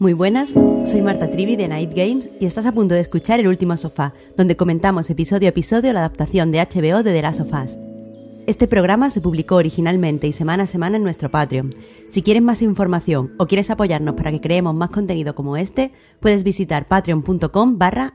Muy buenas, soy Marta Trivi de Night Games y estás a punto de escuchar El Último Sofá, donde comentamos episodio a episodio la adaptación de HBO de The Last of Us. Este programa se publicó originalmente y semana a semana en nuestro Patreon. Si quieres más información o quieres apoyarnos para que creemos más contenido como este, puedes visitar patreon.com barra.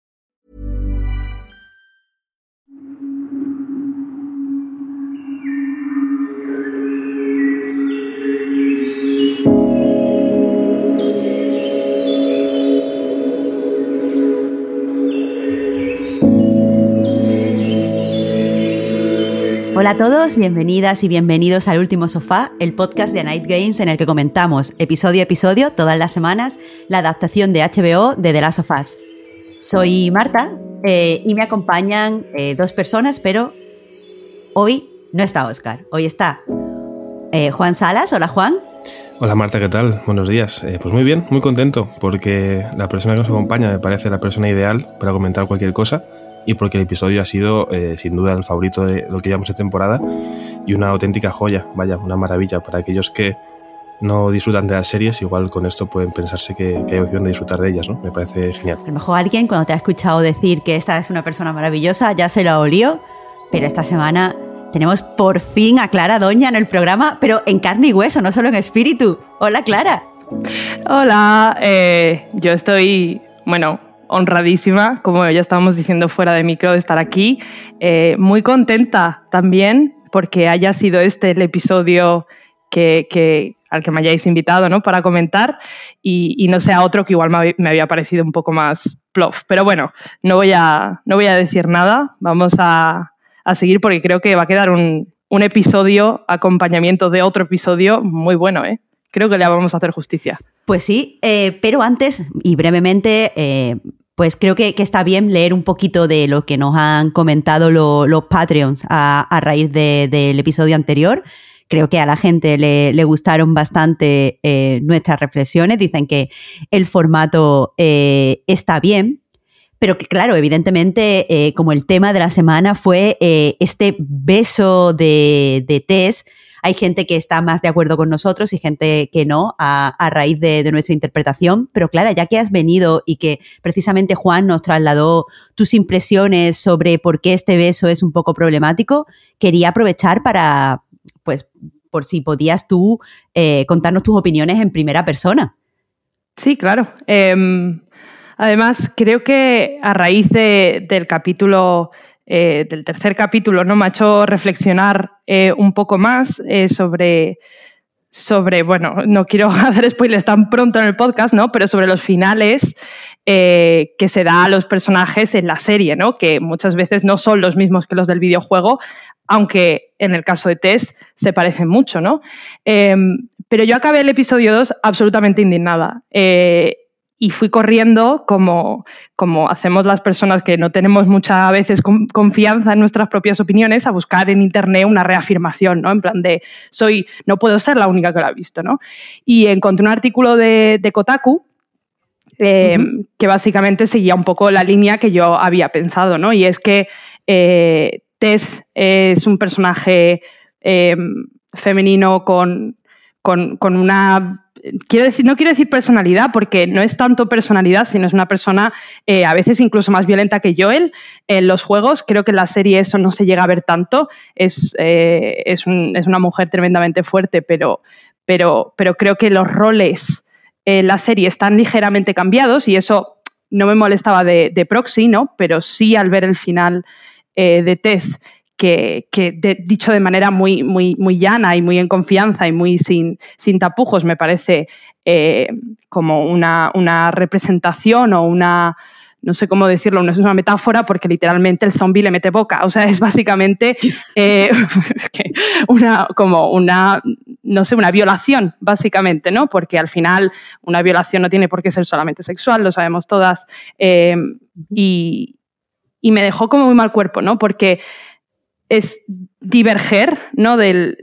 Hola a todos, bienvenidas y bienvenidos al Último Sofá, el podcast de Night Games en el que comentamos episodio a episodio, todas las semanas, la adaptación de HBO de The Last of Us. Soy Marta eh, y me acompañan eh, dos personas, pero hoy no está Oscar, hoy está eh, Juan Salas. Hola Juan. Hola Marta, ¿qué tal? Buenos días. pues muy bien, muy contento, porque la persona que nos acompaña me parece la persona ideal para comentar cualquier cosa y porque el episodio ha sido eh, sin duda el favorito de lo que llevamos de temporada y una auténtica joya, vaya, una maravilla para aquellos que no disfrutan de las series, igual con esto pueden pensarse que, hay opción de disfrutar de ellas, ¿no? Me parece genial. A lo mejor alguien cuando te ha escuchado decir que esta es una persona maravillosa ya se lo olió, pero esta semana tenemos por fin a Clara Doña en el programa, pero en carne y hueso, no solo en espíritu. Hola Clara. Hola, eh, yo estoy, bueno, honradísima, como ya estábamos diciendo fuera de micro, de estar aquí. Eh, muy contenta también porque haya sido este el episodio que, al que me hayáis invitado ¿no? para comentar y, no sea otro que igual me, había parecido un poco más plof. Pero bueno, no voy a, no voy a decir nada, vamos a, seguir porque creo que va a quedar un, episodio acompañamiento de otro episodio muy bueno. ¿eh? Creo que le vamos a hacer justicia. Pues sí, eh, pero antes y brevemente eh, pues creo que, está bien leer un poquito de lo que nos han comentado los Patreons a, raíz del episodio anterior. Creo que a la gente le, gustaron bastante eh, nuestras reflexiones. Dicen que el formato eh, está bien, pero que claro, evidentemente, eh, como el tema de la semana fue este beso de, de Tess, hay gente que está más de acuerdo con nosotros y gente que no a, raíz de, nuestra interpretación. Pero Clara, ya que has venido y que precisamente Juan nos trasladó tus impresiones sobre por qué este beso es un poco problemático, quería aprovechar para, pues, por si podías tú eh, contarnos tus opiniones en primera persona. Sí, claro. Em, además, creo que a raíz del capítulo eh, del tercer capítulo, ¿no? Me ha hecho reflexionar eh, un poco más eh, sobre, sobre, bueno, no quiero hacer spoilers tan pronto en el podcast, ¿no? Pero sobre los finales que se da a los personajes en la serie, ¿no? Que muchas veces no son los mismos que los del videojuego, aunque en el caso de Tess se parecen mucho, ¿no? pero yo acabé el episodio 2 absolutamente indignada y fui corriendo como, como hacemos las personas que no tenemos muchas veces confianza en nuestras propias opiniones a buscar en internet una reafirmación, ¿no? En plan de soy, no puedo ser la única que lo ha visto, ¿no? Y encontré un artículo de, Kotaku eh, que básicamente seguía un poco la línea que yo había pensado, ¿no? Y es que eh, Tess es un personaje eh, femenino con, con, con una quiero decir, no quiero decir personalidad, porque no es tanto personalidad, sino es una persona eh, a veces incluso más violenta que Joel en los juegos. Creo que en la serie eso no se llega a ver tanto. Es, eh, es, una mujer tremendamente fuerte, pero, pero, pero creo que los roles en la serie están ligeramente cambiados y eso no me molestaba de, proxy, ¿no? Pero sí al ver el final eh, de Tess que, dicho de manera muy, muy, muy llana y muy en confianza y muy sin, sin tapujos, me parece eh, como una, representación o una, no sé cómo decirlo, no es una metáfora porque literalmente el zombie le mete boca. O sea, es básicamente eh, una, como una no sé, una violación, básicamente, ¿no? Porque al final una violación no tiene por qué ser solamente sexual, lo sabemos todas. Eh, y, me dejó como muy mal cuerpo, ¿no? Porque es diverger, ¿no? Del,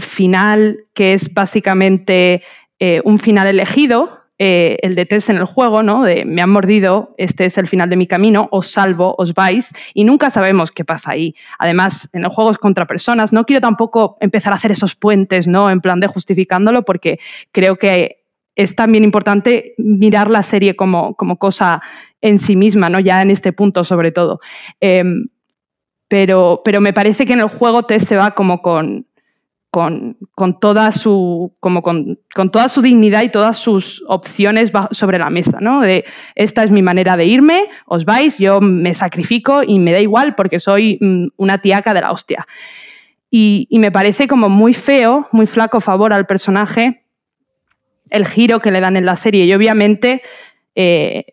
final, que es básicamente eh, un final elegido, eh, el de test en el juego, ¿no? De me han mordido, este es el final de mi camino, os salvo, os vais, y nunca sabemos qué pasa ahí. Además, en el juego es contra personas. No quiero tampoco empezar a hacer esos puentes, ¿no? En plan de justificándolo, porque creo que es también importante mirar la serie como, como cosa en sí misma, ¿no? Ya en este punto, sobre todo. Em, pero, pero me parece que en el juego Tess se va como con con, toda su, como con, toda su dignidad y todas sus opciones sobre la mesa, ¿no? De esta es mi manera de irme, os vais, yo me sacrifico y me da igual porque soy mm, una tiaca de la hostia. Y, me parece como muy feo, muy flaco favor al personaje el giro que le dan en la serie. Y obviamente eh,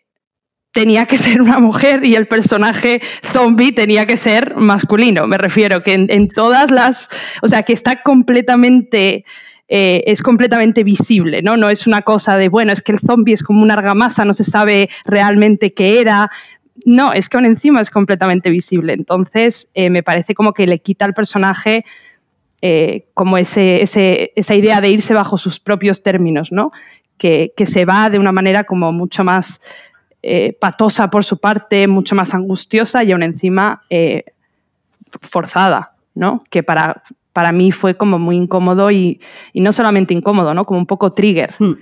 tenía que ser una mujer y el personaje zombie tenía que ser masculino. Me refiero que en, todas las, o sea, que está completamente, eh, es completamente visible, ¿no? No es una cosa de, bueno, es que el zombie es como una argamasa, no se sabe realmente qué era. No, es que aún encima es completamente visible. Entonces, eh, me parece como que le quita al personaje eh, como ese, esa idea de irse bajo sus propios términos, ¿no? Que, que se va de una manera como mucho más eh, patosa por su parte, mucho más angustiosa y aún encima eh, forzada, ¿no? Que para, para mí fue como muy incómodo y, no solamente incómodo, ¿no? Como un poco trigger. Hmm.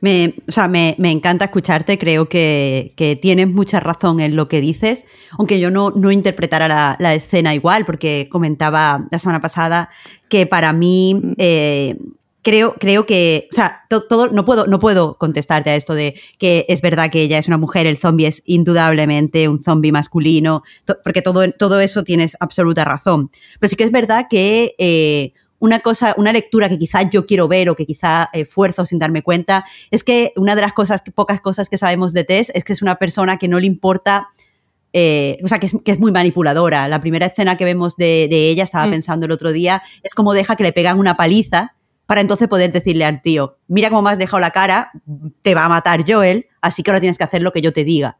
Me, o sea, me, encanta escucharte, creo que, tienes mucha razón en lo que dices, aunque yo no, no interpretara la, escena igual, porque comentaba la semana pasada que para mí hmm. eh, creo, creo que, o sea, todo, no, puedo, no puedo contestarte a esto de que es verdad que ella es una mujer, el zombie es indudablemente un zombie masculino, porque todo, todo eso tienes absoluta razón. Pero sí que es verdad que eh, una cosa, una lectura que quizás yo quiero ver o que quizá esfuerzo sin darme cuenta, es que una de las cosas, pocas cosas que sabemos de Tess es que es una persona que no le importa eh, o sea, que es, muy manipuladora. La primera escena que vemos de, ella, estaba mm. pensando el otro día, es como deja que le pegan una paliza para entonces poder decirle al tío, mira cómo me has dejado la cara, te va a matar Joel, así que ahora tienes que hacer lo que yo te diga.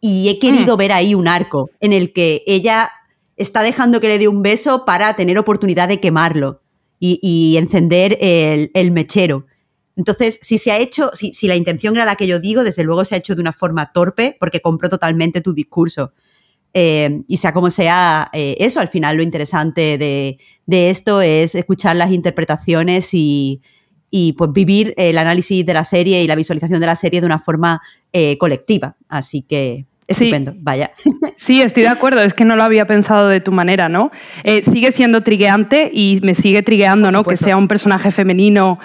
Y he querido mm. ver ahí un arco en el que ella está dejando que le dé un beso para tener oportunidad de quemarlo y, encender el, mechero. Entonces, si se ha hecho, si, si, la intención era la que yo digo, desde luego se ha hecho de una forma torpe porque compro totalmente tu discurso. Eh, y sea como sea, eh, eso al final lo interesante de, esto es escuchar las interpretaciones y, pues vivir el análisis de la serie y la visualización de la serie de una forma eh, colectiva. Así que estupendo, vaya. Sí, estoy de acuerdo, es que no lo había pensado de tu manera, ¿no? sigue siendo trigueante y me sigue trigueando, ¿no? Que sea un personaje femenino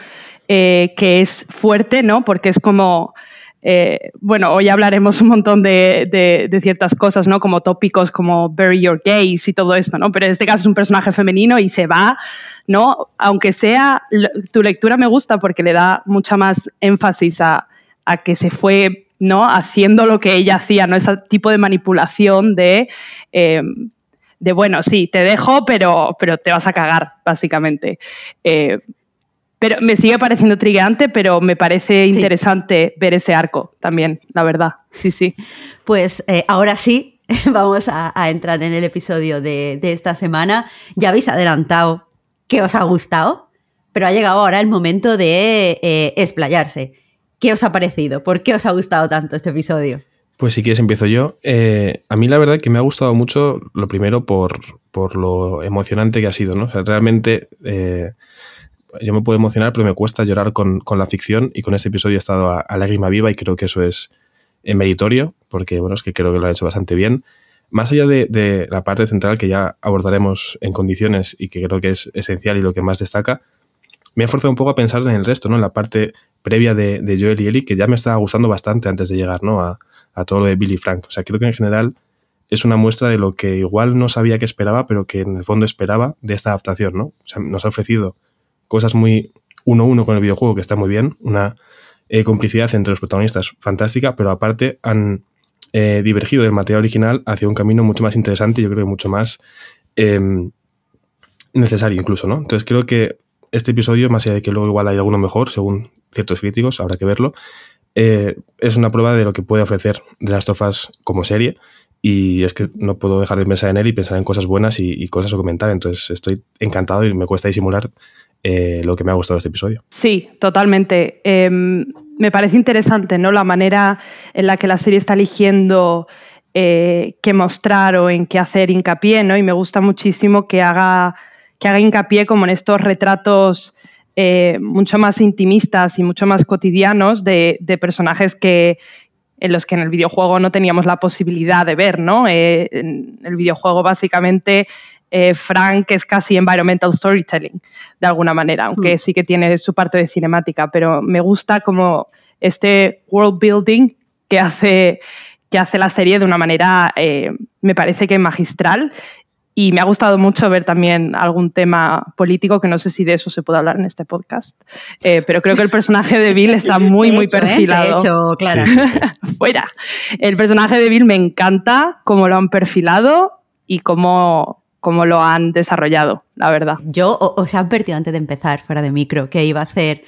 que es fuerte, ¿no? Porque es como eh, bueno, hoy hablaremos un montón de, ciertas cosas, ¿no? Como tópicos como bury your gaze y todo esto, ¿no? Pero en este caso es un personaje femenino y se va, ¿no? Aunque sea, tu lectura me gusta porque le da mucha más énfasis a, que se fue, ¿no? Haciendo lo que ella hacía, ¿no? Ese tipo de manipulación de... Eh, de bueno, sí, te dejo, pero, pero te vas a cagar, básicamente. Eh, pero me sigue pareciendo trigante, pero me parece interesante ver ese arco también, la verdad. Sí, sí. Pues eh, ahora sí, vamos a, entrar en el episodio de, esta semana. Ya habéis adelantado que os ha gustado, pero ha llegado ahora el momento de eh, explayarse. ¿Qué os ha parecido? ¿Por qué os ha gustado tanto este episodio? Pues si quieres empiezo yo. Eh, a mí la verdad que me ha gustado mucho, lo primero por, por lo emocionante que ha sido, ¿no? O sea, realmente yo me puedo emocionar, pero me cuesta llorar con, la ficción y con este episodio he estado a, lágrima viva y creo que eso es eh, meritorio, porque bueno, es que creo que lo han hecho bastante bien. Más allá de, la parte central que ya abordaremos en condiciones y que creo que es esencial y lo que más destaca, me ha forzado un poco a pensar en el resto, ¿no? En la parte previa de, Joel y Ellie, que ya me estaba gustando bastante antes de llegar, ¿no? A, a todo lo de Billy Frank. O sea, creo que en general es una muestra de lo que igual no sabía que esperaba, pero que en el fondo esperaba de esta adaptación, ¿no? O sea, nos ha ofrecido cosas muy uno a uno con el videojuego, que está muy bien, una eh, complicidad entre los protagonistas fantástica, pero aparte han eh, divergido del material original hacia un camino mucho más interesante y yo creo que mucho más em, necesario incluso, ¿no? Entonces creo que este episodio, más allá de que luego igual hay alguno mejor, según ciertos críticos, habrá que verlo, eh, es una prueba de lo que puede ofrecer de las tofas como serie. Y es que no puedo dejar de pensar en él y pensar en cosas buenas y, cosas a comentar. Entonces estoy encantado y me cuesta disimular eh, lo que me ha gustado este episodio. Sí, totalmente. Em, me parece interesante ¿no? la manera en la que la serie está eligiendo eh, qué mostrar o en qué hacer hincapié, ¿no? Y me gusta muchísimo que haga, que haga hincapié como en estos retratos eh, mucho más intimistas y mucho más cotidianos de, personajes que, en los que en el videojuego no teníamos la posibilidad de ver, ¿no? En el videojuego básicamente eh, Frank es casi environmental storytelling, de alguna manera, aunque hmm. sí que tiene su parte de cinemática, pero me gusta como este world building que hace, que hace la serie de una manera, me parece que magistral y me ha gustado mucho ver también algún tema político, que no sé si de eso se puede hablar en este podcast, eh, pero creo que el personaje de Bill está muy, muy ¿eh? perfilado. De hecho, claro. Fuera. El personaje de Bill me encanta cómo lo han perfilado y cómo, cómo lo han desarrollado, la verdad. Yo os he advertido antes de empezar, fuera de micro, que iba a hacer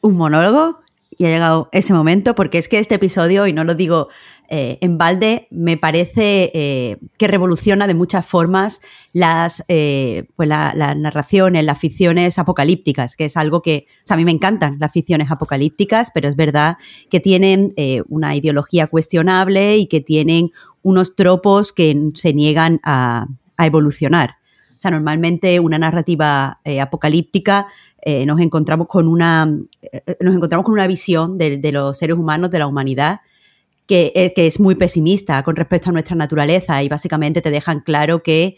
un monólogo y ha llegado ese momento, porque es que este episodio, y no lo digo eh, en balde, me parece eh, que revoluciona de muchas formas las, eh, pues la, las narraciones, las ficciones apocalípticas, que es algo que, o sea, a mí me encantan las ficciones apocalípticas, pero es verdad que tienen una ideología cuestionable y que tienen unos tropos que se niegan a, a evolucionar. O sea, normalmente una narrativa apocalíptica nos encontramos con una nos encontramos con una visión de, los seres humanos, de la humanidad, eh, que, es muy pesimista con respecto a nuestra naturaleza y básicamente te dejan claro que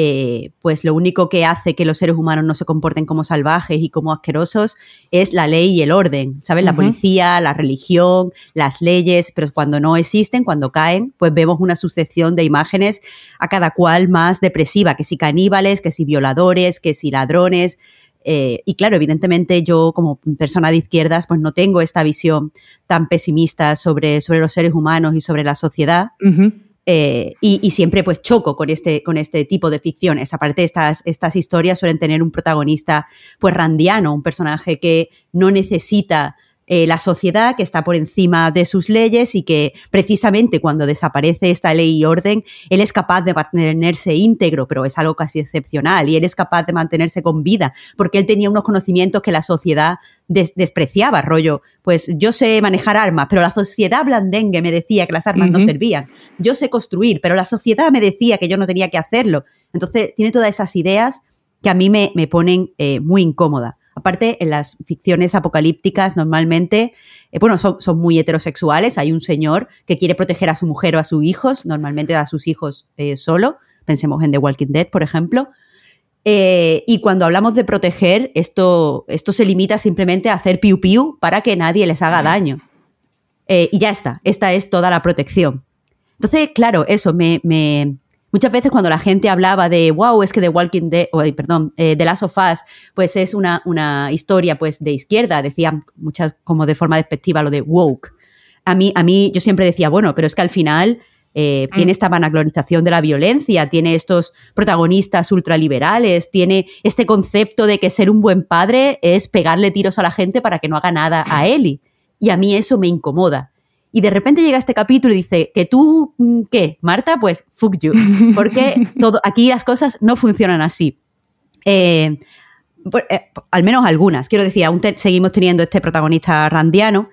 eh, pues lo único que hace que los seres humanos no se comporten como salvajes y como asquerosos es la ley y el orden, ¿sabes? La policía, la religión, las leyes, pero cuando no existen, cuando caen, pues vemos una sucesión de imágenes a cada cual más depresiva, que si caníbales, que si violadores, que si ladrones, eh, y claro, evidentemente yo como persona de izquierdas pues no tengo esta visión tan pesimista sobre, sobre los seres humanos y sobre la sociedad. Eh, y, siempre pues choco con este, con este tipo de ficciones. Aparte, estas, estas historias suelen tener un protagonista pues randiano, un personaje que no necesita eh, la sociedad que está por encima de sus leyes y que precisamente cuando desaparece esta ley y orden, él es capaz de mantenerse íntegro, pero es algo casi excepcional, y él es capaz de mantenerse con vida, porque él tenía unos conocimientos que la sociedad despreciaba, rollo, pues yo sé manejar armas, pero la sociedad blandengue me decía que las armas no servían, yo sé construir, pero la sociedad me decía que yo no tenía que hacerlo. Entonces, tiene todas esas ideas que a mí me, me ponen eh, muy incómoda. Aparte, en las ficciones apocalípticas normalmente, eh, bueno, son, muy heterosexuales. Hay un señor que quiere proteger a su mujer o a sus hijos, normalmente a sus hijos eh, solo. Pensemos en The Walking Dead, por ejemplo. Eh, y cuando hablamos de proteger, esto, esto se limita simplemente a hacer piu piu para que nadie les haga daño. y ya está, esta es toda la protección. Entonces, claro, eso me, Muchas veces cuando la gente hablaba de, wow, es que The Walking Dead, perdón, eh, The Last of Us, pues es una, una historia pues de izquierda, decían muchas como de forma despectiva lo de woke. A mí, a mí yo siempre decía, bueno, pero es que al final eh, mm. tiene esta vanaglorización de la violencia, tiene estos protagonistas ultraliberales, tiene este concepto de que ser un buen padre es pegarle tiros a la gente para que no haga nada a Ellie. Y a mí eso me incomoda. Y de repente llega este capítulo y dice, que tú, mm, ¿qué? Marta, pues fuck you. Porque todo, aquí las cosas no funcionan así. Eh, eh, al menos algunas. Quiero decir, aún seguimos teniendo este protagonista randiano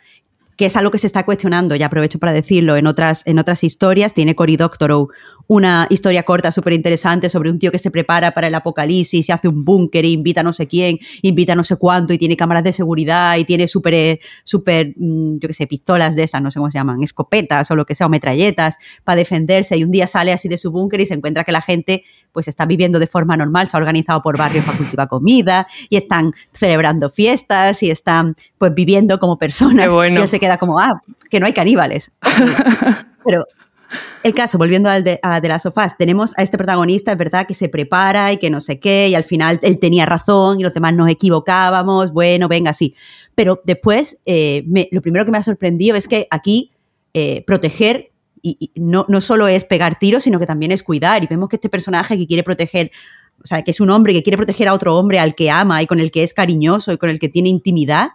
que es algo que se está cuestionando, ya aprovecho para decirlo, en otras, en otras historias. Tiene Cory Doctorow una historia corta súper interesante sobre un tío que se prepara para el apocalipsis y hace un búnker e invita a no sé quién, invita a no sé cuánto y tiene cámaras de seguridad y tiene súper, súper, mm, yo qué sé, pistolas de esas, no sé cómo se llaman, escopetas o lo que sea, o metralletas para defenderse y un día sale así de su búnker y se encuentra que la gente pues está viviendo de forma normal, se ha organizado por barrios para cultivar comida y están celebrando fiestas y están pues viviendo como personas. bueno queda como, ah, que no hay caníbales. Pero el caso, volviendo al de, a de las sofás, tenemos a este protagonista, es verdad, que se prepara y que no sé qué, y al final él tenía razón y los demás nos equivocábamos, bueno, venga, sí. Pero después, eh, lo primero que me ha sorprendido es que aquí eh, proteger y, no, no, solo es pegar tiros, sino que también es cuidar. Y vemos que este personaje que quiere proteger o sea, que es un hombre que quiere proteger a otro hombre al que ama y con el que es cariñoso y con el que tiene intimidad,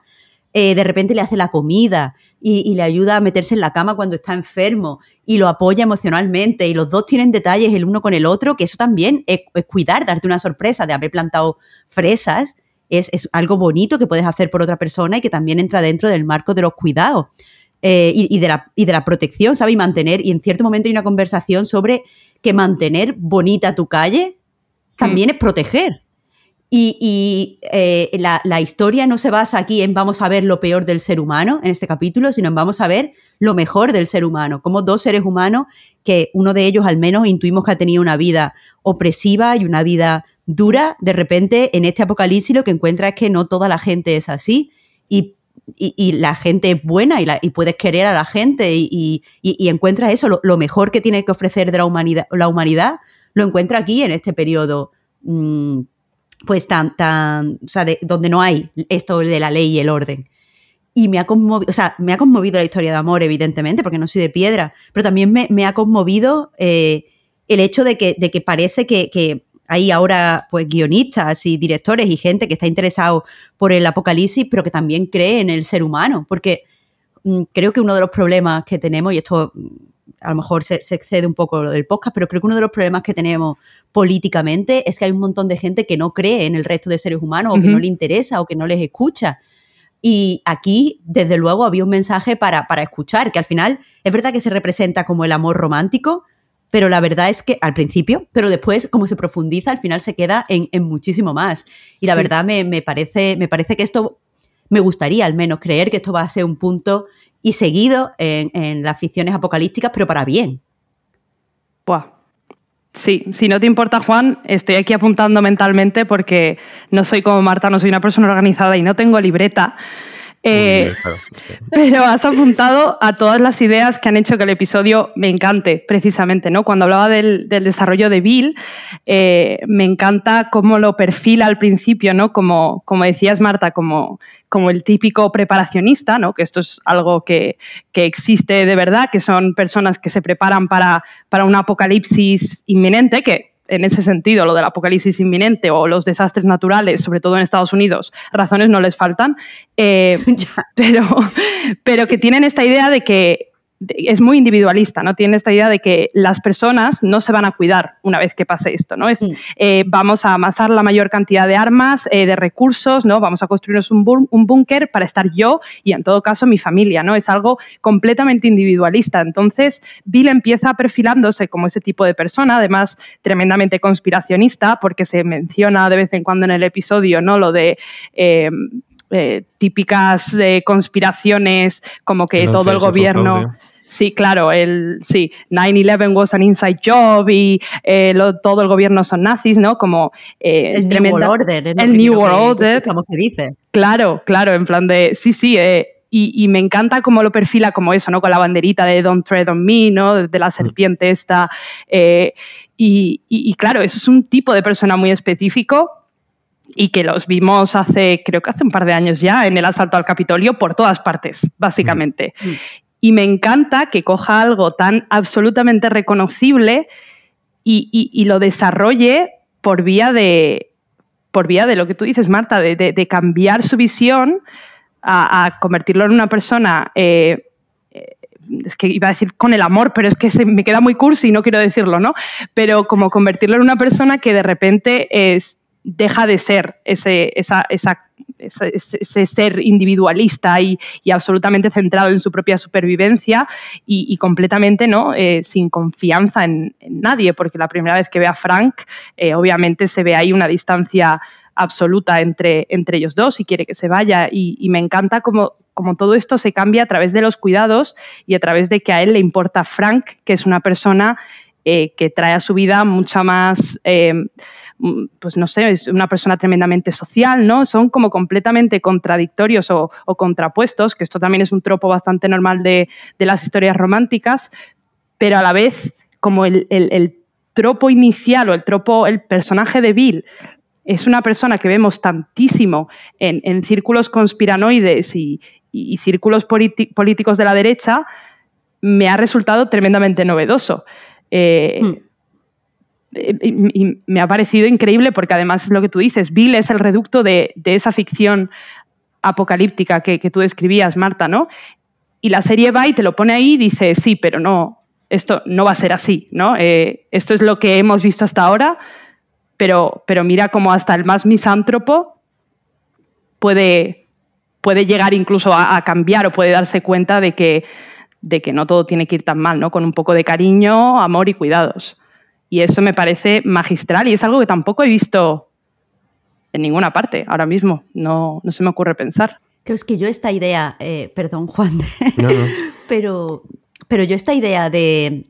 eh, de repente le hace la comida y, le ayuda a meterse en la cama cuando está enfermo y lo apoya emocionalmente y los dos tienen detalles el uno con el otro, que eso también es, cuidar, darte una sorpresa de haber plantado fresas, es, algo bonito que puedes hacer por otra persona y que también entra dentro del marco de los cuidados. Eh, y, de la, y de la protección, ¿sabes? Y mantener, y en cierto momento hay una conversación sobre que mantener bonita tu calle también es proteger. Y, eh, la, historia no se basa aquí en vamos a ver lo peor del ser humano en este capítulo, sino en vamos a ver lo mejor del ser humano, como dos seres humanos que uno de ellos al menos intuimos que ha tenido una vida opresiva y una vida dura, de repente en este apocalipsis lo que encuentra es que no toda la gente es así y, la gente es buena y, puedes querer a la gente y, encuentras eso, lo, mejor que tiene que ofrecer de la humanidad, la humanidad lo encuentra aquí en este periodo. Mm, pues tan, tan, o sea, donde no hay esto de la ley y el orden. Y me ha conmovido, o sea, me ha conmovido la historia de amor, evidentemente, porque no soy de piedra, pero también me, ha conmovido eh, el hecho de que, de que parece que, hay ahora pues guionistas y directores y gente que está interesado por el apocalipsis, pero que también cree en el ser humano, porque mm, creo que uno de los problemas que tenemos, y esto a lo mejor se, excede un poco lo del podcast, pero creo que uno de los problemas que tenemos políticamente es que hay un montón de gente que no cree en el resto de seres humanos o que no le interesa o que no les escucha. Y aquí, desde luego, había un mensaje para, para escuchar, que al final es verdad que se representa como el amor romántico, pero la verdad es que al principio, pero después, como se profundiza, al final se queda en, muchísimo más. Y la verdad me, me, parece, me parece que esto, me gustaría al menos creer que esto va a ser un punto y seguido en, las ficciones apocalípticas, pero para bien. Buah. Sí, si no te importa, Juan, estoy aquí apuntando mentalmente porque no soy como Marta, no soy una persona organizada y no tengo libreta. Eh, pero has apuntado a todas las ideas que han hecho que el episodio me encante, precisamente, ¿no? Cuando hablaba del, desarrollo de Bill, eh, me encanta cómo lo perfila al principio, ¿no? Como, como decías, Marta, como, como el típico preparacionista, ¿no? Que esto es algo que, que existe de verdad, que son personas que se preparan para, para un apocalipsis inminente, que en ese sentido, lo del apocalipsis inminente o los desastres naturales, sobre todo en Estados Unidos, razones no les faltan, eh, pero, pero que tienen esta idea de que es muy individualista, ¿no? Tiene esta idea de que las personas no se van a cuidar una vez que pase esto, ¿no? Es, eh, vamos a amasar la mayor cantidad de armas, eh, de recursos, ¿no? Vamos a construirnos un, búnker para estar yo y, en todo caso, mi familia, ¿no? Es algo completamente individualista. Entonces, Bill empieza perfilándose como ese tipo de persona, además, tremendamente conspiracionista, porque se menciona de vez en cuando en el episodio, ¿no? Lo de... Eh, eh, típicas eh, conspiraciones como que todo el gobierno... Sí, claro, el, sí, 9-11 was an inside job y eh, todo el gobierno son nazis, ¿no? Como el New World Order. El New World Order. que dice. Claro, claro, en plan de, sí, sí, y, me encanta cómo lo perfila como eso, ¿no? Con la banderita de Don't Tread on Me, ¿no? De la mm. serpiente esta. y, y, claro, eso es un tipo de persona muy específico y que los vimos hace, creo que hace un par de años ya, en el asalto al Capitolio por todas partes, básicamente. Mm. Y me encanta que coja algo tan absolutamente reconocible y, lo desarrolle por vía de, por vía de lo que tú dices, Marta, de, cambiar su visión a, convertirlo en una persona eh, eh, es que iba a decir con el amor, pero es que se, me queda muy cursi y no quiero decirlo, ¿no? Pero como convertirlo en una persona que de repente es, deja de ser ese, esa, ese, ser individualista y, absolutamente centrado en su propia supervivencia y, completamente ¿no? Eh, sin confianza en, nadie, porque la primera vez que ve a Frank, eh, obviamente se ve ahí una distancia absoluta entre, entre ellos dos y quiere que se vaya. Y, me encanta cómo, como todo esto se cambia a través de los cuidados y a través de que a él le importa Frank, que es una persona eh, que trae a su vida mucha más pues no sé, es una persona tremendamente social, ¿no? Son como completamente contradictorios o, contrapuestos, que esto también es un tropo bastante normal de, las historias románticas, pero a la vez como el, tropo inicial o el tropo, el personaje de Bill es una persona que vemos tantísimo en, círculos conspiranoides y, círculos políticos de la derecha, me ha resultado tremendamente novedoso. Eh, mm y, me ha parecido increíble porque además es lo que tú dices, Bill es el reducto de, esa ficción apocalíptica que, tú describías, Marta, ¿no? Y la serie va y te lo pone ahí y dice, sí, pero no, esto no va a ser así, ¿no? Eh, esto es lo que hemos visto hasta ahora, pero, pero mira cómo hasta el más misántropo puede, puede llegar incluso a, cambiar o puede darse cuenta de que, de que no todo tiene que ir tan mal, ¿no? Con un poco de cariño, amor y cuidados. Y eso me parece magistral y es algo que tampoco he visto en ninguna parte ahora mismo. No, no se me ocurre pensar. Creo es que yo esta idea, eh, perdón Juan, pero, pero yo esta idea de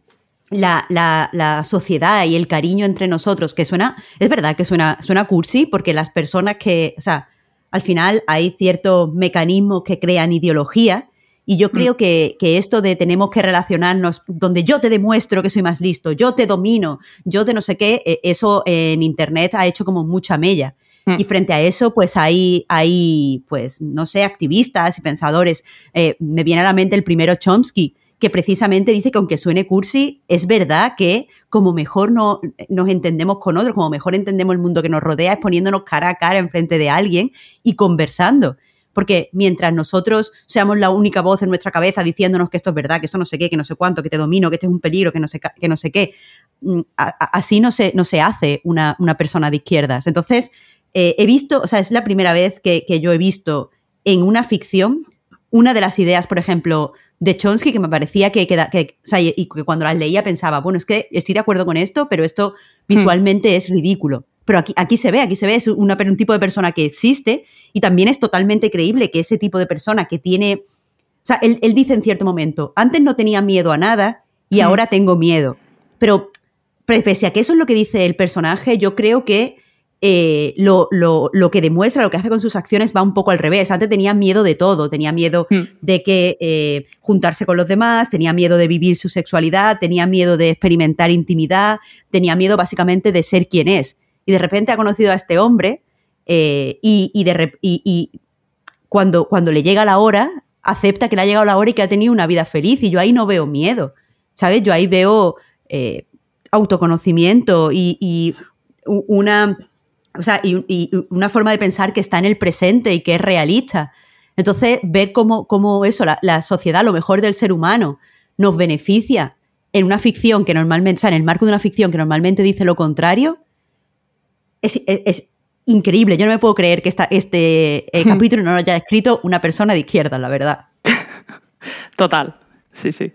la, la, sociedad y el cariño entre nosotros, que suena, es verdad que suena, suena cursi, porque las personas que, o sea, al final hay ciertos mecanismos que crean ideología y yo creo mm. que, esto de tenemos que relacionarnos, donde yo te demuestro que soy más listo, yo te domino, yo te no sé qué, eh, eso en Internet ha hecho como mucha mella. Mm. Y frente a eso, pues hay, hay, pues, no sé, activistas y pensadores. Eh, me viene a la mente el primero Chomsky, que precisamente dice que aunque suene cursi, es verdad que como mejor no, nos entendemos con otros, como mejor entendemos el mundo que nos rodea, es poniéndonos cara a cara enfrente de alguien y conversando. Porque mientras nosotros seamos la única voz en nuestra cabeza diciéndonos que esto es verdad, que esto no sé qué, que no sé cuánto, que te domino, que este es un peligro, que no sé, que no sé qué, mm, así no se, no se hace una, persona de izquierdas. Entonces, eh, he visto, o sea, es la primera vez que, que yo he visto en una ficción una de las ideas, por ejemplo, de Chomsky, que me parecía que, que, o sea, y que cuando las leía pensaba, bueno, es que estoy de acuerdo con esto, pero esto visualmente es ridículo. Pero aquí, aquí se ve, aquí se ve, es una, un tipo de persona que existe y también es totalmente creíble que ese tipo de persona que tiene, o sea, él, él dice en cierto momento, antes no tenía miedo a nada y ahora tengo miedo. Pero pese a que eso es lo que dice el personaje, yo creo que eh, lo, que demuestra, lo que hace con sus acciones va un poco al revés. Antes tenía miedo de todo, tenía miedo hmm. de que eh, juntarse con los demás, tenía miedo de vivir su sexualidad, tenía miedo de experimentar intimidad, tenía miedo básicamente de ser quien es. Y de repente ha conocido a este hombre eh, y, cuando, cuando le llega la hora, acepta que le ha llegado la hora y que ha tenido una vida feliz. Y yo ahí no veo miedo, ¿sabes? Yo ahí veo autoconocimiento y una o sea, y, una forma de pensar que está en el presente y que es realista. Entonces, ver cómo, cómo eso, la, sociedad, lo mejor del ser humano, nos beneficia en una ficción que normalmente, o sea, en el marco de una ficción que normalmente dice lo contrario, es, increíble. Yo no me puedo creer que esta, este eh, capítulo no lo haya escrito una persona de izquierda, la verdad. Total, sí, sí.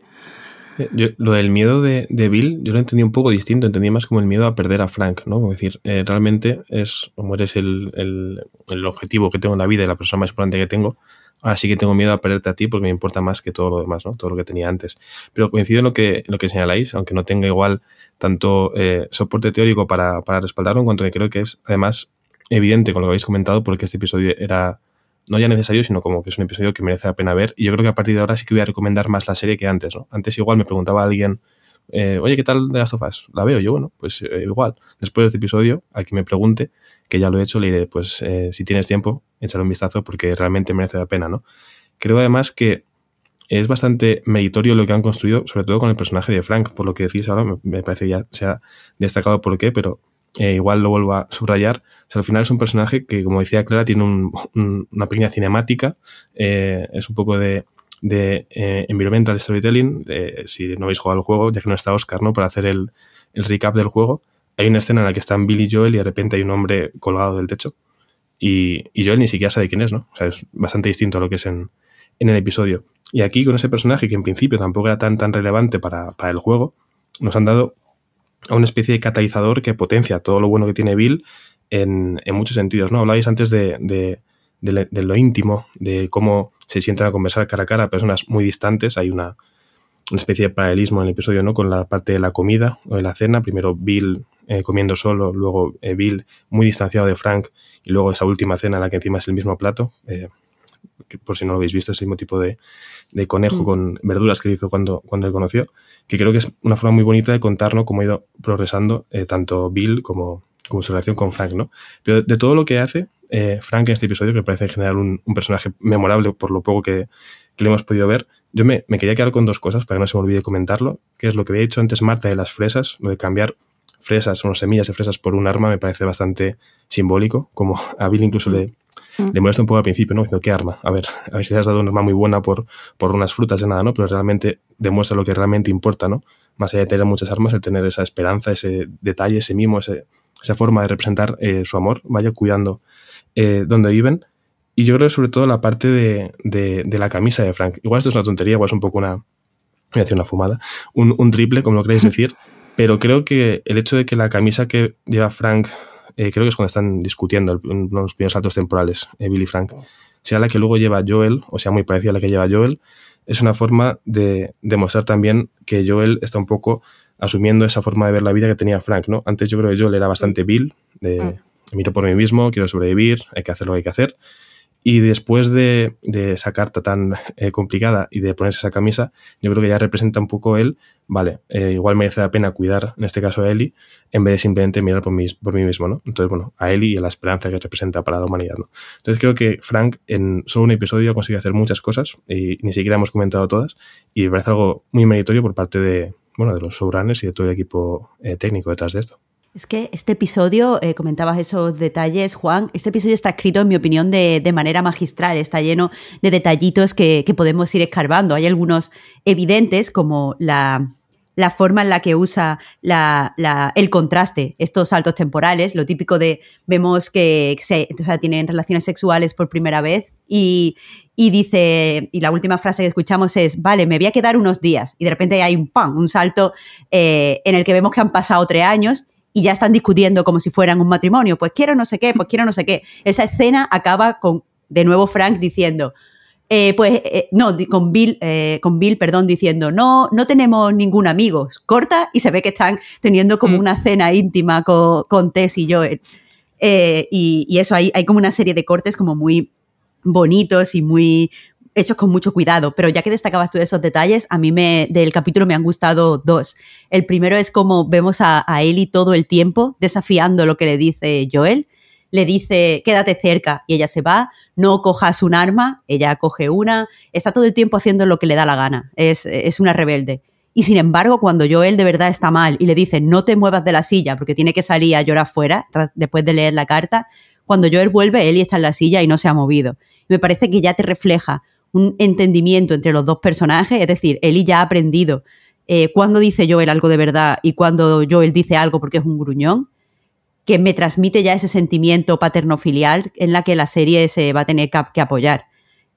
Eh, lo del miedo de, Bill, yo lo entendí un poco distinto, entendí más como el miedo a perder a Frank, ¿no? Como decir, eh, realmente es como eres el, el, objetivo que tengo en la vida y la persona más importante que tengo, ahora sí que tengo miedo a perderte a ti porque me importa más que todo lo demás, ¿no? Todo lo que tenía antes. Pero coincido en lo que, lo que señaláis, aunque no tenga igual tanto eh, soporte teórico para, para respaldarlo, en cuanto que creo que es además evidente con lo que habéis comentado, porque este episodio era no ya necesario, sino como que es un episodio que merece la pena ver. Y yo creo que a partir de ahora sí que voy a recomendar más la serie que antes, ¿no? Antes igual me preguntaba alguien, eh, oye, ¿qué tal de las sofás? ¿La veo? Yo, bueno, pues eh, igual. Después de este episodio, a que me pregunte, que ya lo he hecho, le diré, pues si tienes tiempo, échale un vistazo porque realmente merece la pena, ¿no? Creo además que es bastante meritorio lo que han construido, sobre todo con el personaje de Frank, por lo que decís ahora, me, parece ya se ha destacado por qué, pero eh, igual lo vuelvo a subrayar. al final es un personaje que, como decía Clara, tiene una pequeña cinemática, eh, es un poco de, de eh, environmental storytelling. si no habéis jugado al juego, ya que no está Oscar, ¿no? Para hacer el, recap del juego. Hay una escena en la que están Billy y Joel y de repente hay un hombre colgado del techo. Y, y Joel ni siquiera sabe quién es, ¿no? O sea, es bastante distinto a lo que es en, en el episodio. Y aquí, con ese personaje que en principio tampoco era tan, tan relevante para, para el juego, nos han dado a una especie de catalizador que potencia todo lo bueno que tiene Bill en, muchos sentidos. ¿no? Hablabais antes de, de, lo íntimo, de cómo se sienten a conversar cara a cara a personas muy distantes. Hay una, especie de paralelismo en el episodio ¿no? con la parte de la comida o de la cena. Primero Bill eh, comiendo solo, luego eh, Bill muy distanciado de Frank y luego esa última cena en la que encima es el mismo plato. Eh, que por si no lo habéis visto, es el mismo tipo de, conejo mm. con verduras que hizo cuando, cuando le conoció que creo que es una forma muy bonita de contarnos cómo ha ido progresando eh, tanto Bill como, como su relación con Frank, ¿no? Pero de todo lo que hace eh, Frank en este episodio, que parece en general un, personaje memorable por lo poco que, le hemos podido ver, yo me, quería quedar con dos cosas para que no se me olvide comentarlo, que es lo que había dicho antes Marta de las fresas, lo de cambiar fresas, unas semillas de fresas por un arma me parece bastante simbólico, como a Bill incluso le, mm. le molesta un poco al principio, ¿no? Diciendo, ¿qué arma? A ver, a ver si le has dado una arma muy buena por, por unas frutas de nada, ¿no? Pero realmente demuestra lo que realmente importa, ¿no? Más allá de tener muchas armas, el tener esa esperanza, ese detalle, ese mimo, esa forma de representar eh, su amor, vaya cuidando eh, donde viven. Y yo creo sobre todo la parte de, de, la camisa de Frank. Igual esto es una tontería, igual es un poco una, voy a decir una fumada, un, un triple, como lo queréis decir, pero creo que el hecho de que la camisa que lleva Frank, eh, creo que es cuando están discutiendo los primeros saltos temporales, eh, Billy Frank, sea la que luego lleva Joel, o sea, muy parecida a la que lleva Joel, es una forma de demostrar también que Joel está un poco asumiendo esa forma de ver la vida que tenía Frank, ¿no? Antes yo creo que Joel era bastante Bill, de mm. miro por mí mismo, quiero sobrevivir, hay que hacer lo que hay que hacer. Y después de, esa carta tan eh, complicada y de ponerse esa camisa, yo creo que ya representa un poco él, vale, eh, igual merece la pena cuidar, en este caso a Eli, en vez de simplemente mirar por mí, por mí mismo, ¿no? Entonces, bueno, a Eli y a la esperanza que representa para la humanidad, ¿no? Entonces creo que Frank en solo un episodio consigue hacer muchas cosas y ni siquiera hemos comentado todas y me parece algo muy meritorio por parte de, bueno, de los showrunners y de todo el equipo eh, técnico detrás de esto. Es que este episodio, eh, comentabas esos detalles, Juan, este episodio está escrito, en mi opinión, de, manera magistral, está lleno de detallitos que, podemos ir escarbando. Hay algunos evidentes, como la, forma en la que usa el contraste, estos saltos temporales, lo típico de vemos que se, tienen relaciones sexuales por primera vez y, dice, y la última frase que escuchamos es, vale, me voy a quedar unos días y de repente hay un pan, un salto eh, en el que vemos que han pasado tres años y ya están discutiendo como si fueran un matrimonio, pues quiero no sé qué, pues quiero no sé qué. Esa escena acaba con, de nuevo, Frank diciendo, eh, pues, eh, no, con Bill, eh, con Bill, perdón, diciendo, no, no tenemos ningún amigo. Corta y se ve que están teniendo como mm. una cena íntima con, con Tess y Joel. Y, y, eso, hay, hay como una serie de cortes como muy bonitos y muy, hechos con mucho cuidado, pero ya que destacabas tú esos detalles, a mí me, del capítulo me han gustado dos. El primero es como vemos a, a Ellie todo el tiempo desafiando lo que le dice Joel. Le dice, quédate cerca y ella se va, no cojas un arma, ella coge una, está todo el tiempo haciendo lo que le da la gana, es, es una rebelde. Y sin embargo, cuando Joel de verdad está mal y le dice, no te muevas de la silla porque tiene que salir a llorar fuera, después de leer la carta, cuando Joel vuelve, Ellie está en la silla y no se ha movido. me parece que ya te refleja un entendimiento entre los dos personajes, es decir, Eli ya ha aprendido eh, cuando dice Joel algo de verdad y cuando Joel dice algo porque es un gruñón, que me transmite ya ese sentimiento paterno-filial en la que la serie se va a tener que, apoyar.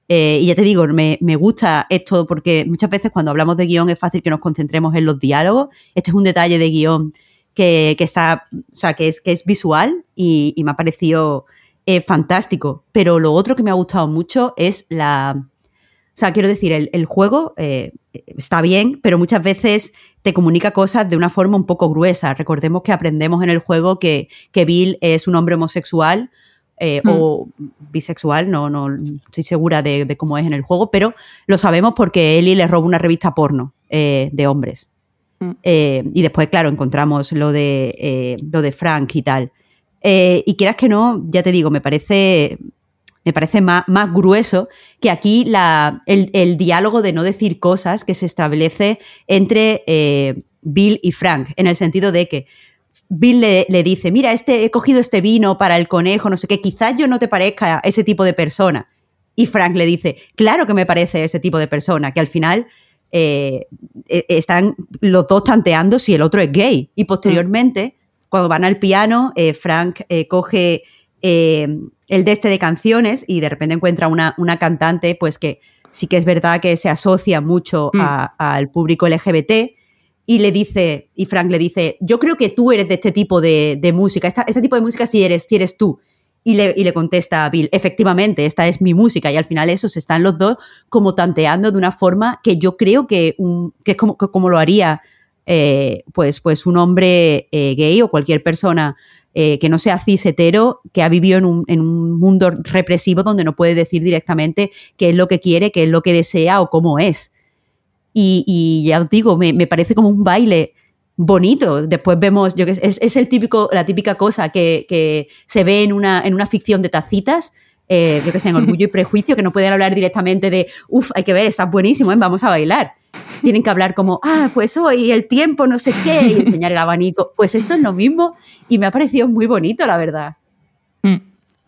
Eh, y ya te digo, me, gusta esto porque muchas veces cuando hablamos de guion es fácil que nos concentremos en los diálogos. Este es un detalle de guion que, está, o sea, que es, que es visual y, me ha parecido eh, fantástico. Pero lo otro que me ha gustado mucho es la, sea, quiero decir, el, juego eh, está bien, pero muchas veces te comunica cosas de una forma un poco gruesa. Recordemos que aprendemos en el juego que, Bill es un hombre homosexual eh, o hmm. bisexual, no, no estoy segura de, cómo es en el juego, pero lo sabemos porque Ellie le roba una revista porno eh, de hombres. Hmm. y después, claro, encontramos lo de, lo de Frank y tal. y quieras que no, ya te digo, me parece me parece más, más grueso que aquí la, el, diálogo de no decir cosas que se establece entre eh, Bill y Frank, en el sentido de que Bill le, le, dice, mira, este, he cogido este vino para el conejo, no sé qué, quizás yo no te parezca ese tipo de persona. Y Frank le dice, claro que me parece ese tipo de persona, que al final eh, e, están los dos tanteando si el otro es gay. Y posteriormente, cuando van al piano, eh, Frank coge el de este de canciones y de repente encuentra una, una cantante, pues que sí que es verdad que se asocia mucho mm. al público LGBT y le dice, y Frank le dice, yo creo que tú eres de este tipo de, música, este tipo de música sí eres, si eres tú. Y le, y le, contesta a Bill, efectivamente, esta es mi música. Y al final eso se están los dos como tanteando de una forma que yo creo que, que es como, como lo haría eh, pues, pues un hombre eh, gay o cualquier persona eh, que no sea cis hetero, que ha vivido en un, mundo represivo donde no puede decir directamente qué es lo que quiere, qué es lo que desea o cómo es. Y, ya os digo, me, parece como un baile bonito. Después vemos, yo que es, es el típico, la típica cosa que, se ve en una, en una ficción de tacitas. Eh, yo que sé, en Orgullo y Prejuicio, que no pueden hablar directamente de, uff, hay que ver, está buenísimo, ¿eh? vamos a bailar. tienen que hablar como, ah, pues hoy el tiempo, no sé qué, y enseñar el abanico. Pues esto es lo mismo y me ha parecido muy bonito, la verdad. Mm.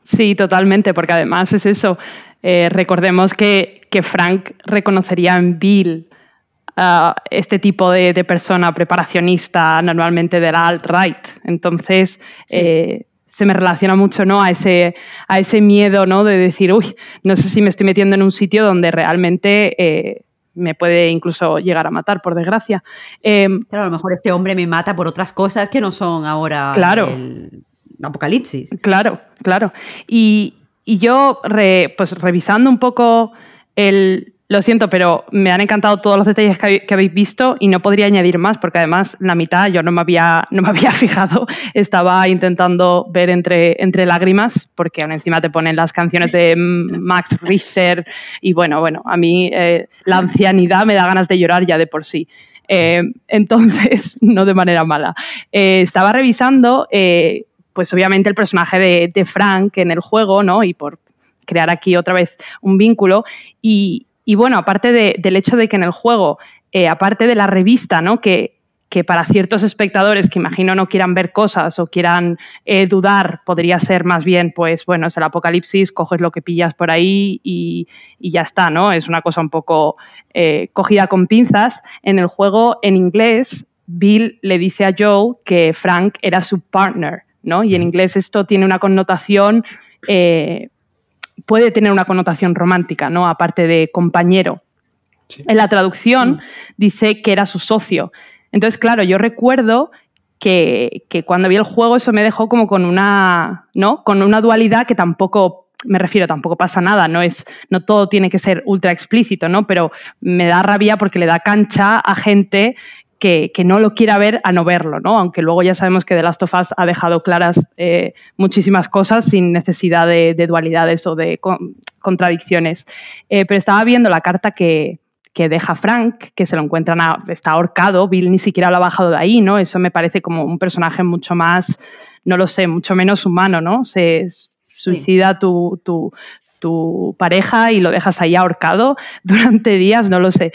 Sí, totalmente, porque además es eso. Eh, recordemos que, que, Frank reconocería en Bill uh, este tipo de, de, persona preparacionista normalmente de la alt-right. Entonces, sí. eh, se me relaciona mucho ¿no? a, ese, a ese miedo ¿no? de decir, uy, no sé si me estoy metiendo en un sitio donde realmente eh, me puede incluso llegar a matar, por desgracia. Eh, claro, a lo mejor este hombre me mata por otras cosas que no son ahora claro, el apocalipsis. Claro, claro. Y, y yo, re, pues revisando un poco el, lo siento, pero me han encantado todos los detalles que, habéis visto y no podría añadir más, porque además la mitad yo no me había, no me había fijado. Estaba intentando ver entre, entre lágrimas, porque aún encima te ponen las canciones de Max Richter. Y bueno, bueno, a mí eh, la ancianidad me da ganas de llorar ya de por sí. Eh, entonces, no de manera mala. Eh, estaba revisando, pues obviamente, el personaje de, de Frank en el juego, ¿no? Y por crear aquí otra vez un vínculo. Y, y bueno, aparte de, del hecho de que en el juego, eh, aparte de la revista, ¿no? Que, que, para ciertos espectadores que imagino no quieran ver cosas o quieran eh, dudar, podría ser más bien, pues bueno, es el apocalipsis, coges lo que pillas por ahí y, y ya está, ¿no? Es una cosa un poco eh, cogida con pinzas. En el juego, en inglés, Bill le dice a Joe que Frank era su partner, ¿no? Y en inglés esto tiene una connotación eh, puede tener una connotación romántica, ¿no? Aparte de compañero. Sí. En la traducción dice que era su socio. Entonces, claro, yo recuerdo que, que, cuando vi el juego eso me dejó como con una, ¿no? Con una dualidad que tampoco, me refiero, tampoco pasa nada, no es, no todo tiene que ser ultra explícito, ¿no? Pero me da rabia porque le da cancha a gente que, que, no lo quiera ver a no verlo, ¿no? Aunque luego ya sabemos que The Last of Us ha dejado claras eh, muchísimas cosas sin necesidad de, de dualidades o de con, contradicciones. Eh, pero estaba viendo la carta que, que, deja Frank, que se lo encuentran, a, está ahorcado, Bill ni siquiera lo ha bajado de ahí, ¿no? Eso me parece como un personaje mucho más, no lo sé, mucho menos humano, ¿no? Se suicida sí. tu, tu, tu pareja y lo dejas ahí ahorcado durante días, no lo sé.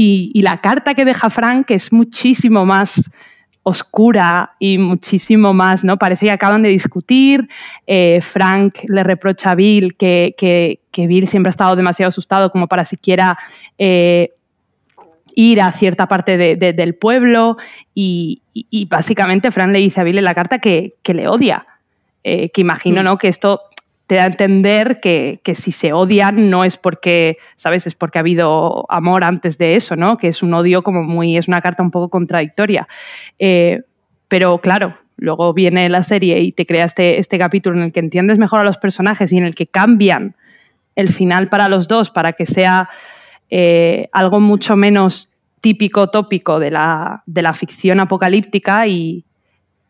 Y, y, la carta que deja Frank es muchísimo más oscura y muchísimo más, ¿no? Parece que acaban de discutir. Eh, Frank le reprocha a Bill que, que, que, Bill siempre ha estado demasiado asustado como para siquiera eh, ir a cierta parte de, de, del pueblo. Y, y, y, básicamente Frank le dice a Bill en la carta que, que le odia. Eh, que imagino, sí. ¿no? Que esto te da a entender que, que, si se odian no es porque, ¿sabes? Es porque ha habido amor antes de eso, ¿no? Que es un odio como muy, es una carta un poco contradictoria. Eh, pero claro, luego viene la serie y te crea este, este capítulo en el que entiendes mejor a los personajes y en el que cambian el final para los dos para que sea eh, algo mucho menos típico, tópico de la, de la ficción apocalíptica y,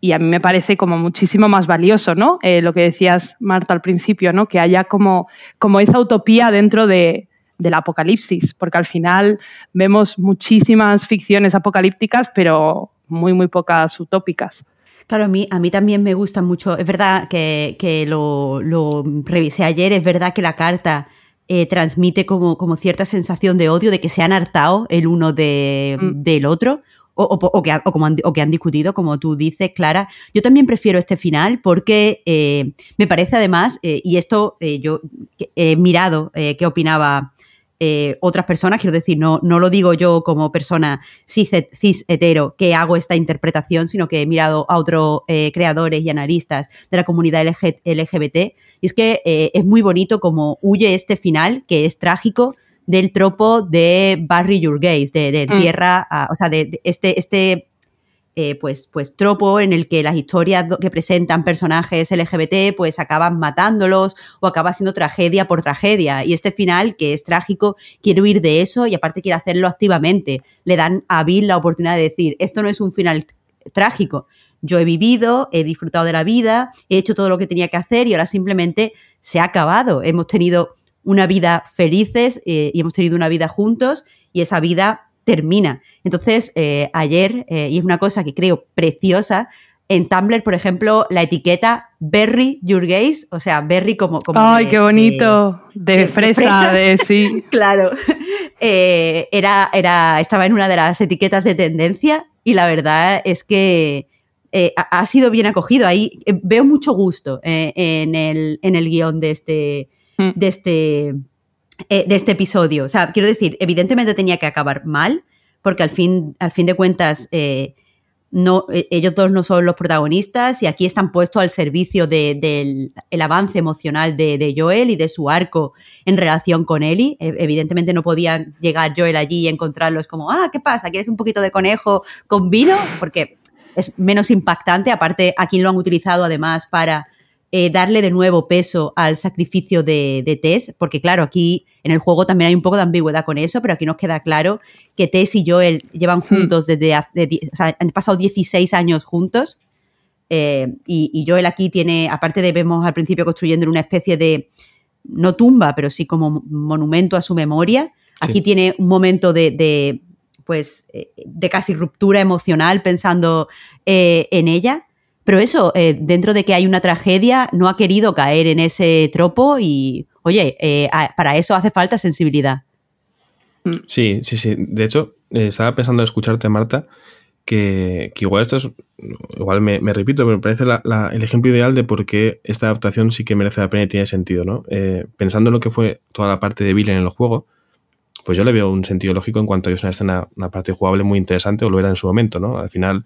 y a mí me parece como muchísimo más valioso, ¿no? Eh, lo que decías, Marta, al principio, ¿no? Que haya como, como esa utopía dentro de, del apocalipsis, porque al final vemos muchísimas ficciones apocalípticas, pero muy, muy pocas utópicas. Claro, a mí, a mí también me gusta mucho. Es verdad que, que lo, lo, revisé ayer, es verdad que la carta eh, transmite como, como, cierta sensación de odio, de que se han hartado el uno de, mm. del otro o, o, o, que, como han, o, que, han, discutido, como tú dices, Clara. Yo también prefiero este final porque eh, me parece además, eh, y esto eh, yo he mirado qué opinaba otras personas, quiero decir, no, no lo digo yo como persona cis, cis hetero que hago esta interpretación, sino que he mirado a otros creadores y analistas de la comunidad LG, LGBT, y es que es muy bonito como huye este final, que es trágico, del tropo de Barry Your Gaze, de, de mm. tierra, a, o sea, de, de, este, este eh, pues, pues tropo en el que las historias que presentan personajes LGBT pues acaban matándolos o acaba siendo tragedia por tragedia. Y este final, que es trágico, quiere huir de eso y aparte quiere hacerlo activamente. Le dan a Bill la oportunidad de decir, esto no es un final trágico. Yo he vivido, he disfrutado de la vida, he hecho todo lo que tenía que hacer y ahora simplemente se ha acabado. Hemos tenido una vida felices eh, y hemos tenido una vida juntos y esa vida termina. Entonces, eh, ayer, eh, y es una cosa que creo preciosa, en Tumblr, por ejemplo, la etiqueta Berry Your Gaze, o sea, Berry como... como ¡Ay, de, qué bonito! De, de, de fresa, de, sí. claro. era, era, estaba en una de las etiquetas de tendencia y la verdad es que eh, ha, sido bien acogido. Ahí eh, veo mucho gusto en, el, en el guion de este. De este, de este episodio. O sea, quiero decir, evidentemente tenía que acabar mal, porque al fin, al fin de cuentas no, e, ellos dos no son los protagonistas y aquí están puestos al servicio del avance emocional de, Joel y de su arco en relación con Ellie. E, evidentemente no podía llegar Joel allí y encontrarlo. Es como, ah, ¿qué pasa? ¿Quieres un poquito de conejo con vino? Porque es menos impactante. Aparte, aquí lo han utilizado además para eh, darle de nuevo peso al sacrificio de, Tess, porque claro, aquí en el juego también hay un poco de ambigüedad con eso, pero aquí nos queda claro que Tess y Joel llevan hmm. juntos desde, o sea, han pasado 16 años juntos. Eh, y, Joel aquí tiene, aparte de vemos al principio construyendo una especie de, no tumba, pero sí como monumento a su memoria, aquí tiene un momento de, pues, eh, de casi ruptura emocional pensando en ella. Pero eso, eh, dentro de que hay una tragedia, no ha querido caer en ese tropo y, oye, eh, para eso hace falta sensibilidad. Sí, sí, sí. De hecho, eh, estaba pensando en escucharte, Marta, que, igual esto es, igual me, repito, pero me parece el ejemplo ideal de por qué esta adaptación sí que merece la pena y tiene sentido, ¿no? pensando en lo que fue toda la parte de Bill en el juego, pues yo le veo un sentido lógico en cuanto a que es una escena, una parte jugable muy interesante, o lo era en su momento, ¿no? Al final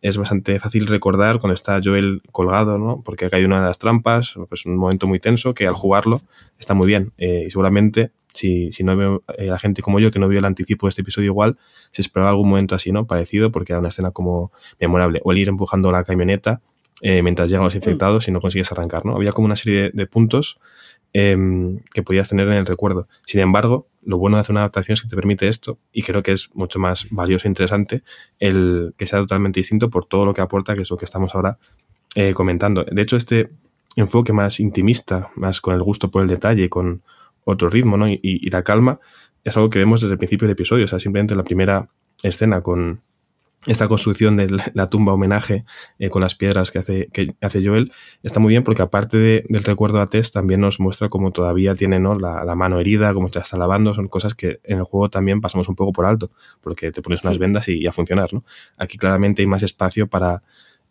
es bastante fácil recordar cuando está Joel colgado, ¿no? Porque ha caído una de las trampas, pues un momento muy tenso que al jugarlo está muy bien. Eh, y seguramente, si, si no veo eh, la gente como yo que no vio el anticipo de este episodio igual, se esperaba algún momento así, ¿no? Parecido, porque era una escena como memorable. O el ir empujando la camioneta eh, mientras llegan los infectados y no consigues arrancar, ¿no? Había como una serie de puntos Em, que podías tener en el recuerdo. Sin embargo, lo bueno de hacer una adaptación es que te permite esto y creo que es mucho más valioso e interesante el que sea totalmente distinto por todo lo que aporta, que es lo que estamos ahora eh, comentando. De hecho, este enfoque más intimista, más con el gusto por el detalle y con otro ritmo ¿no? y, la calma, es algo que vemos desde el principio del episodio. O sea, simplemente la primera escena con, esta construcción de la tumba homenaje eh, con las piedras que hace, que hace Joel está muy bien porque aparte del recuerdo a Tess también nos muestra cómo todavía tiene ¿no? la, mano herida, cómo se está lavando, son cosas que en el juego también pasamos un poco por alto porque te pones unas vendas y, a funcionar. ¿no? Aquí claramente hay más espacio para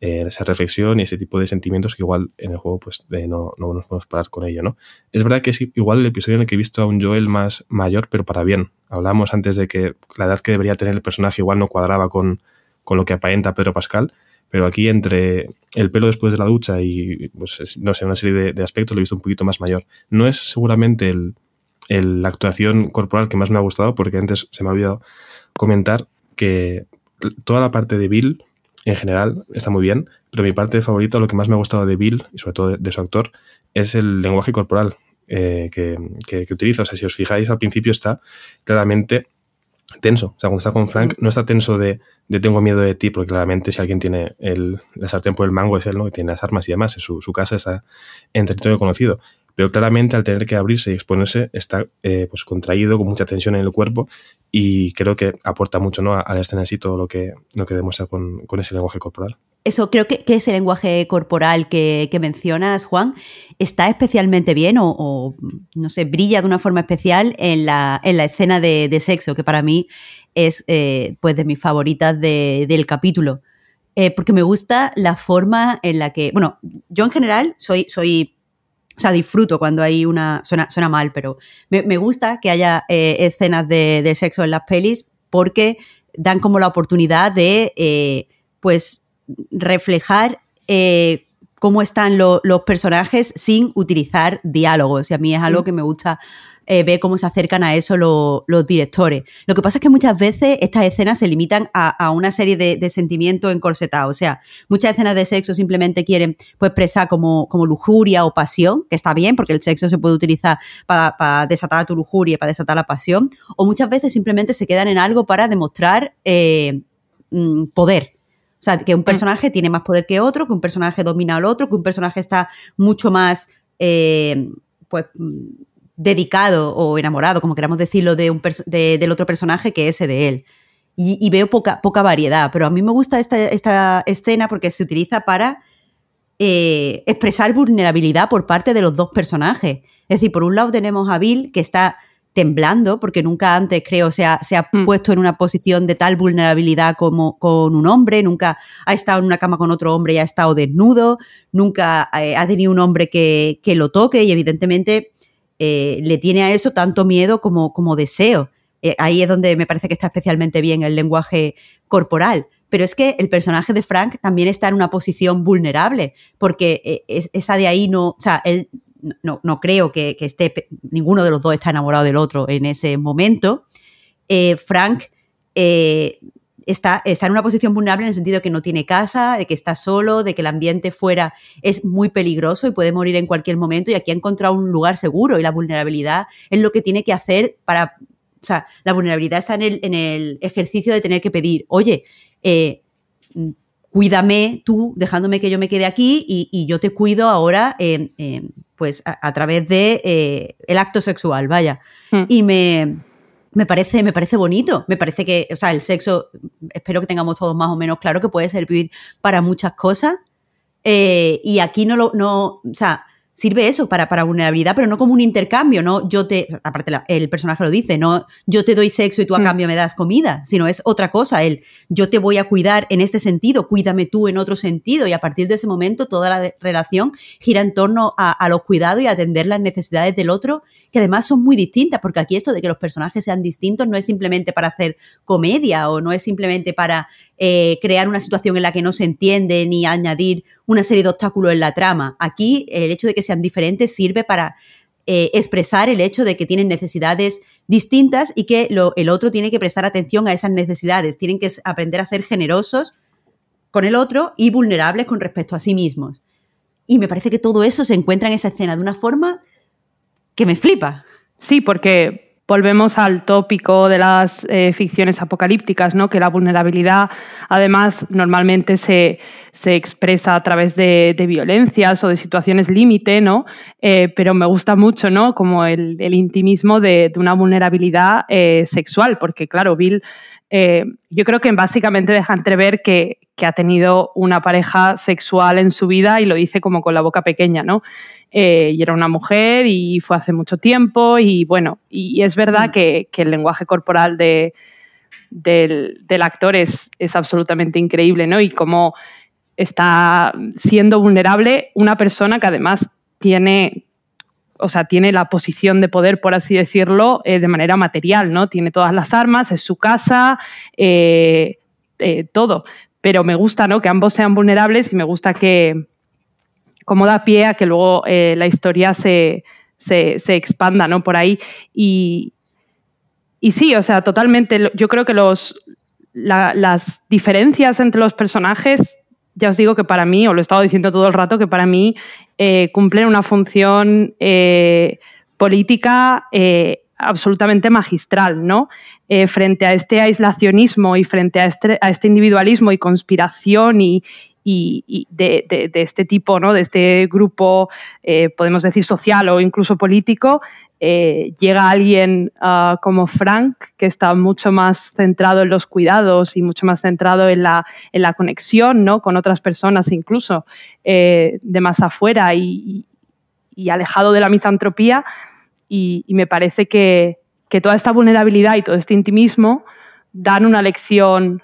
eh, esa reflexión y ese tipo de sentimientos que igual en el juego pues no, no, nos podemos parar con ello. ¿no? Es verdad que es igual el episodio en el que he visto a un Joel más mayor pero para bien. Hablamos antes de que la edad que debería tener el personaje igual no cuadraba con con lo que aparenta Pedro Pascal, pero aquí entre el pelo después de la ducha y, pues, no sé, una serie de, aspectos lo he visto un poquito más mayor. No es seguramente el, la actuación corporal que más me ha gustado, porque antes se me ha olvidado comentar que toda la parte de Bill en general está muy bien, pero mi parte favorita, lo que más me ha gustado de Bill y sobre todo de, su actor, es el lenguaje corporal eh, que, que, utiliza. O sea, si os fijáis, al principio está claramente tenso. O sea, cuando está con Frank, no está tenso de, de tengo miedo de ti, porque claramente si alguien tiene el, la sartén por el mango es él, ¿no? Que tiene las armas y demás, su, su casa está en territorio conocido. Pero claramente al tener que abrirse y exponerse está eh, pues contraído, con mucha tensión en el cuerpo y creo que aporta mucho ¿no? a, la escena en sí todo lo que, lo que demuestra con, con ese lenguaje corporal eso creo que, ese lenguaje corporal que, mencionas, Juan, está especialmente bien o, no sé, brilla de una forma especial en la, en la escena de, sexo, que para mí es eh, pues de mis favoritas del capítulo. Eh, porque me gusta la forma en la que, bueno, yo en general soy, soy o sea, disfruto cuando hay una, suena, suena mal, pero me, gusta que haya eh, escenas de, sexo en las pelis porque dan como la oportunidad de, pues, reflejar eh, cómo están los personajes sin utilizar diálogos. Y a mí es algo que me gusta eh, ver cómo se acercan a eso los directores. Lo que pasa es que muchas veces estas escenas se limitan a, una serie de, sentimientos encorsetados. O sea, muchas escenas de sexo simplemente quieren pues, expresar como, como lujuria o pasión, que está bien, porque el sexo se puede utilizar para, desatar tu lujuria, para desatar la pasión. O muchas veces simplemente se quedan en algo para demostrar eh, mm, poder sea, que un mm. personaje tiene más poder que otro, que un personaje domina al otro, que un personaje está mucho más, eh, pues, dedicado o enamorado, como queramos decirlo, de un del otro personaje que ese de él. Y, veo poca, poca variedad, pero a mí me gusta esta, esta escena porque se utiliza para eh, expresar vulnerabilidad por parte de los dos personajes. Es decir, por un lado tenemos a Bill que está temblando, porque nunca antes, creo, se ha, se ha Mm. puesto en una posición de tal vulnerabilidad como con un hombre, nunca ha estado en una cama con otro hombre y ha estado desnudo, nunca eh, ha tenido un hombre que, que lo toque y evidentemente eh, le tiene a eso tanto miedo como, como deseo. Eh, ahí es donde me parece que está especialmente bien el lenguaje corporal. Pero es que el personaje de Frank también está en una posición vulnerable, porque es- esa de ahí no, o sea, él no, no creo que, que esté, ninguno de los dos está enamorado del otro en ese momento. Eh, Frank eh, está, está en una posición vulnerable en el sentido de que no tiene casa, de que está solo, de que el ambiente fuera es muy peligroso y puede morir en cualquier momento y aquí ha encontrado un lugar seguro y la vulnerabilidad es lo que tiene que hacer para... O sea, la vulnerabilidad está en el, en el ejercicio de tener que pedir, oye, eh, cuídame tú, dejándome que yo me quede aquí y, y yo te cuido ahora, pues a, a través de eh, el acto sexual, vaya. Mm. Y me, me parece, me parece bonito. Me parece que, o sea, el sexo, espero que tengamos todos más o menos claro que puede servir para muchas cosas. Eh, y aquí no lo, no, o sea, sirve eso para, para vulnerabilidad, pero no como un intercambio, no yo te, aparte la- el personaje lo dice, no yo te doy sexo y tú a Mm. cambio me das comida, sino es otra cosa, el yo te voy a cuidar en este sentido, cuídame tú en otro sentido, y a partir de ese momento toda la relación gira en torno a, a los cuidados y a atender las necesidades del otro, que además son muy distintas, porque aquí esto de que los personajes sean distintos no es simplemente para hacer comedia o no es simplemente para eh, crear una situación en la que no se entiende ni añadir una serie de obstáculos en la trama. Aquí el hecho de que sean diferentes sirve para eh, expresar el hecho de que tienen necesidades distintas y que lo- el otro tiene que prestar atención a esas necesidades. Tienen que aprender a ser generosos con el otro y vulnerables con respecto a sí mismos. Y me parece que todo eso se encuentra en esa escena de una forma que me flipa. Sí, porque volvemos al tópico de las eh, ficciones apocalípticas, ¿no? Que la vulnerabilidad, además, normalmente se, se expresa a través de, violencias o de situaciones límite, ¿no? Eh, pero me gusta mucho, ¿no? Como el, el intimismo de, una vulnerabilidad eh, sexual, porque claro, Bill, yo creo que básicamente deja entrever que, que ha tenido una pareja sexual en su vida y lo dice como con la boca pequeña, ¿no? Eh, y era una mujer y fue hace mucho tiempo y bueno, y, y es verdad Mm. que, que el lenguaje corporal de, del, del actor es, es absolutamente increíble, ¿no? Y cómo está siendo vulnerable una persona que además tiene, o sea, tiene la posición de poder, por así decirlo, eh, de manera material, ¿no? Tiene todas las armas, es su casa, eh, eh, todo. Pero me gusta, ¿no? Que ambos sean vulnerables y me gusta que, como da pie a que luego eh, la historia se, se, se expanda, ¿no? Por ahí. Y, y sí, o sea, totalmente. Yo creo que los, la- las diferencias entre los personajes, ya os digo que para mí, o lo he estado diciendo todo el rato, que para mí eh, cumplen una función eh, política absolutamente magistral, ¿no? Frente a este aislacionismo y frente a este, a este individualismo y conspiración y, y- de, este tipo, ¿no? De este grupo, eh, podemos decir social o incluso político, eh, llega alguien ah, como Frank, que está mucho más centrado en los cuidados y mucho más centrado en la, en la conexión ¿no? con otras personas incluso eh, de más afuera y, alejado de la misantropía. Y, y me parece que, que toda esta vulnerabilidad y todo este intimismo dan una lección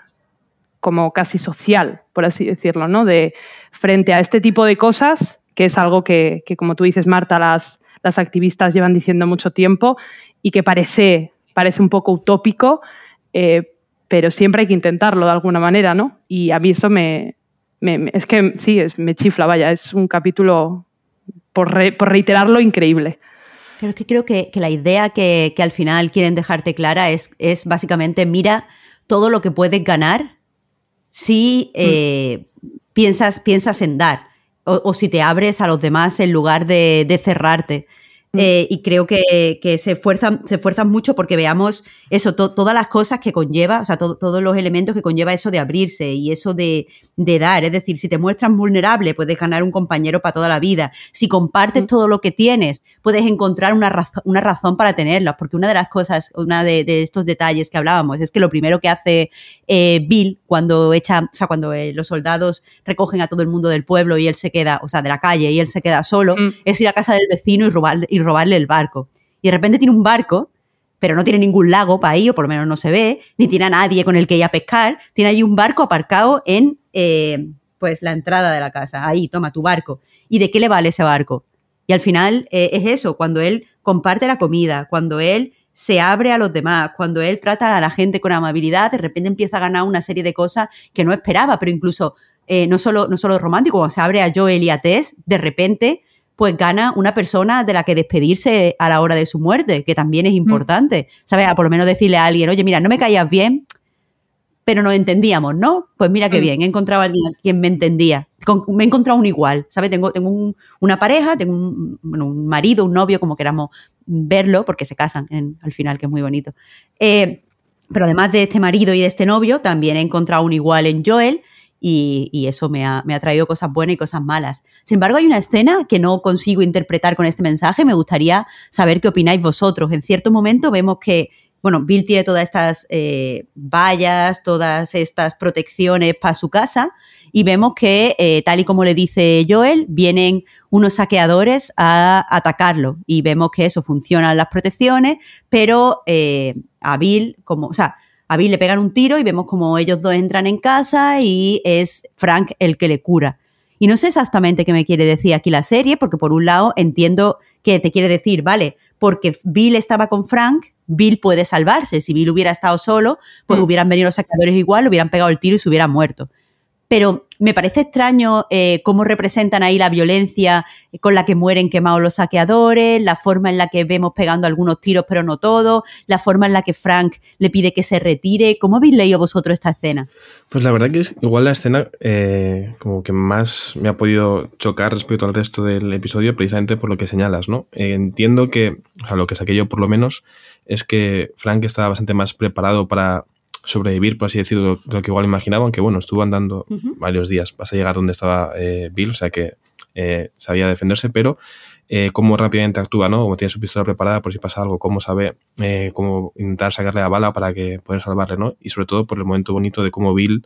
como casi social, por así decirlo, ¿no? De frente a este tipo de cosas, que es algo que, que, como tú dices, Marta, las, las activistas llevan diciendo mucho tiempo y que parece, parece un poco utópico, eh, pero siempre hay que intentarlo de alguna manera, ¿no? Y a mí eso me, es que sí, es- me chifla, vaya, es un capítulo, por, re- por reiterarlo, increíble. Creo que creo que, que la idea que, que al final quieren dejarte clara es, es básicamente mira todo lo que puedes ganar si eh, piensas, piensas en dar o, o si te abres a los demás en lugar de, de cerrarte. Eh, y creo que, que se, esfuerzan, se esfuerzan mucho porque veamos eso, to- todas las cosas que conlleva, o sea, to- todos los elementos que conlleva eso de abrirse y eso de, de dar. Es decir, si te muestras vulnerable, puedes ganar un compañero para toda la vida. Si compartes todo lo que tienes, puedes encontrar una, una razón para tenerlas. Porque una de las cosas, una de, de estos detalles que hablábamos, es que lo primero que hace eh, Bill cuando echa, o sea, cuando eh, los soldados recogen a todo el mundo del pueblo y él se queda, o sea, de la calle y él se queda solo, Mm. es ir a casa del vecino y, robar, y robarle el barco. Y de repente tiene un barco pero no tiene ningún lago para ir, o por lo menos no se ve, ni tiene a nadie con el que ir a pescar. Tiene allí un barco aparcado en eh, pues la entrada de la casa. Ahí, toma tu barco. ¿Y de qué le vale ese barco? Y al final eh, es eso, cuando él comparte la comida, cuando él se abre a los demás, cuando él trata a la gente con amabilidad, de repente empieza a ganar una serie de cosas que no esperaba, pero incluso eh, no, solo, no solo romántico, cuando se abre a Joel y a Tess, de repente pues gana una persona de la que despedirse a la hora de su muerte, que también es mm. importante. ¿Sabes? A por lo menos decirle a alguien, oye, mira, no me caías bien, pero nos entendíamos, ¿no? Pues mira qué mm. bien, he encontrado a alguien quien me entendía. me he encontrado un igual, ¿sabes? Tengo, tengo una pareja, tengo un, un, marido, un novio, como queramos verlo, porque se casan al final, que es muy bonito. Eh, pero además de este marido y de este novio, también he encontrado un igual en Joel y, eso me ha, me ha, traído cosas buenas y cosas malas. Sin embargo, hay una escena que no consigo interpretar con este mensaje. Me gustaría saber qué opináis vosotros. En cierto momento vemos que bueno, Bill tiene todas estas eh, vallas, todas estas protecciones para su casa y vemos que, eh, tal y como le dice Joel, vienen unos saqueadores a atacarlo y vemos que eso funcionan las protecciones, pero eh, a Bill, como, o sea, a Bill le pegan un tiro y vemos como ellos dos entran en casa y es Frank el que le cura. Y no sé exactamente qué me quiere decir aquí la serie, porque por un lado entiendo que te quiere decir, vale, porque Bill estaba con Frank, Bill puede salvarse. Si Bill hubiera estado solo, pues mm. hubieran venido los saqueadores igual, hubieran pegado el tiro y se hubiera muerto. Pero me parece extraño eh, cómo representan ahí la violencia con la que mueren quemados los saqueadores, la forma en la que vemos pegando algunos tiros pero no todos, la forma en la que Frank le pide que se retire. ¿Cómo habéis leído vosotros esta escena? Pues la verdad que es igual la escena eh, como que más me ha podido chocar respecto al resto del episodio precisamente por lo que señalas, ¿no? Eh, entiendo que, o sea, lo que saqué yo por lo menos es que Frank estaba bastante más preparado para sobrevivir, por así decirlo, de lo que igual imaginaba, aunque bueno, estuvo andando varios días hasta llegar donde estaba eh, Bill, o sea que eh, sabía defenderse, pero eh, cómo rápidamente actúa, ¿no? Como tiene su pistola preparada por si pasa algo, cómo sabe cómo intentar sacarle la bala para que poder salvarle, ¿no? Y sobre todo por el momento bonito de cómo Bill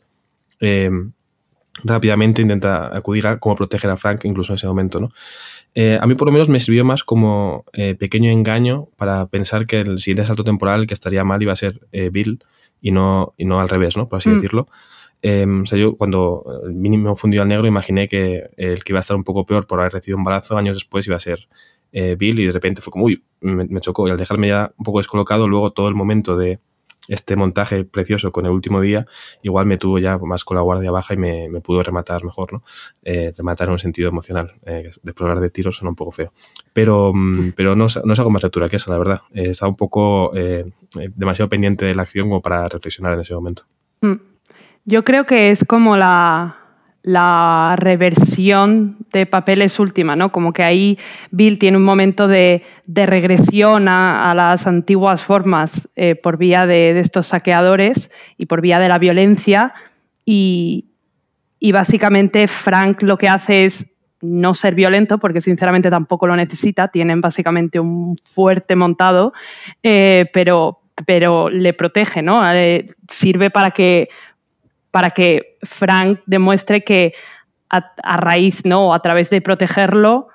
rápidamente intenta acudir a cómo proteger a Frank incluso en ese momento, ¿no? a mí por lo menos me sirvió más como pequeño engaño para pensar que el siguiente salto temporal que estaría mal iba a ser Bill, y no, y no al revés, ¿no? Por así mm. decirlo. Em, o sea, yo cuando el mínimo fundió al negro imaginé que el que iba a estar un poco peor por haber recibido un balazo años después iba a ser eh, Bill y de repente fue como, uy, me, chocó y al dejarme ya un poco descolocado, luego todo el momento de este montaje precioso con el último día, igual me tuvo ya más con la guardia baja y me, me pudo rematar mejor, ¿no? Eh, rematar en un sentido emocional. Eh, después hablar de tiros suena un poco feo. Pero, mm, pero no, no es algo más lectura que eso, la verdad. Eh, estaba un poco eh, demasiado pendiente de la acción como para reflexionar en ese momento. Mm. Yo creo que es como la, la reversión de papeles última, ¿no? Como que ahí Bill tiene un momento de, regresión a, las antiguas formas eh, por vía de, estos saqueadores y por vía de la violencia y, básicamente Frank lo que hace es no ser violento, porque sinceramente tampoco lo necesita, tienen básicamente un fuerte montado, eh, pero, pero le protege, ¿no? Eh, sirve para que para que Frank demuestre que a, raíz, ¿no? a través de protegerlo,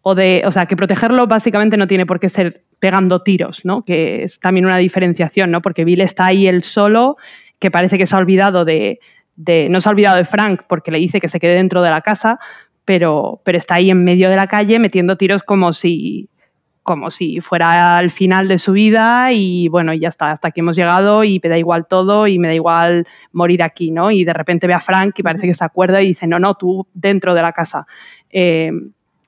o de, o sea, que protegerlo básicamente no tiene por qué ser pegando tiros, ¿no? Que es también una diferenciación, ¿no? Porque Bill está ahí él solo, que parece que se ha olvidado de, de, no se ha olvidado de Frank porque le dice que se quede dentro de la casa, pero, pero está ahí en medio de la calle metiendo tiros como si, como si fuera al final de su vida y bueno, ya está, hasta aquí hemos llegado y me da igual todo y me da igual morir aquí, ¿no? Y de repente ve a Frank y parece que se acuerda y dice, no, no, tú dentro de la casa. Eh,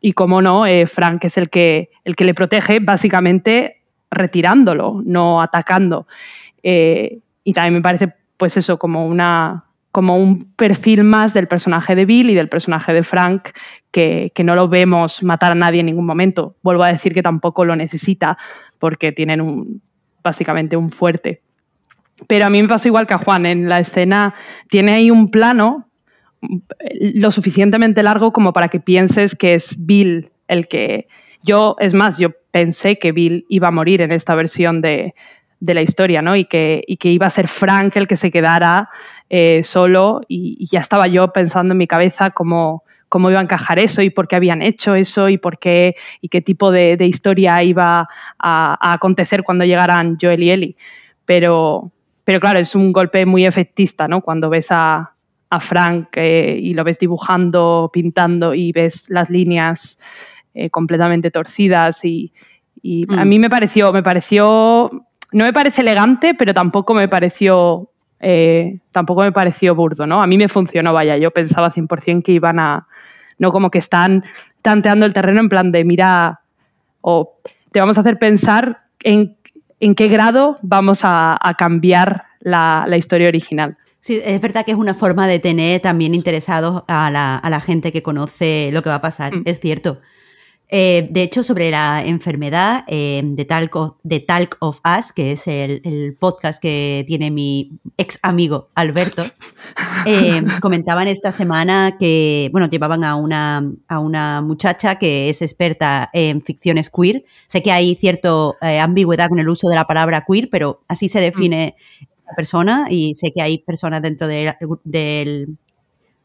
y como no, eh, Frank es el que, el que le protege básicamente retirándolo, no atacando. Eh, y también me parece, pues eso, como una, como un perfil más del personaje de Bill y del personaje de Frank, que, no lo vemos matar a nadie en ningún momento. Vuelvo a decir que tampoco lo necesita, porque tienen básicamente un fuerte. Pero a mí me pasó igual que a Juan, en la escena tiene ahí un plano lo suficientemente largo como para que pienses que es Bill el que... Yo, es más, yo pensé que Bill iba a morir en esta versión de, la historia, ¿no? Y que iba a ser Frank el que se quedara eh, solo y, ya estaba yo pensando en mi cabeza cómo, cómo iba a encajar eso y por qué habían hecho eso y por qué y qué tipo de, historia iba a, acontecer cuando llegaran Joel y Ellie. Pero, pero claro, es un golpe muy efectista, ¿no? Cuando ves a, Frank eh, y lo ves dibujando, pintando y ves las líneas eh, completamente torcidas y, a mm. mí me pareció, me pareció, no me parece elegante, pero tampoco me pareció eh, tampoco me pareció burdo, ¿no? A mí me funcionó, vaya, yo pensaba 100% que iban a, no como que están tanteando el terreno en plan de, mira, o te vamos a hacer pensar en, en qué grado vamos a, cambiar la, historia original. Sí, es verdad que es una forma de tener también interesados a la, a la gente que conoce lo que va a pasar, mm. es cierto. Eh, de hecho, sobre la enfermedad eh, de, Talk of, de, Talk of, Us, que es el, podcast que tiene mi ex amigo Alberto, eh, comentaban esta semana que, bueno, llevaban a una, a una muchacha que es experta en ficciones queer. Sé que hay cierta ambigüedad con el uso de la palabra queer, pero así se define la persona y sé que hay personas dentro de, del,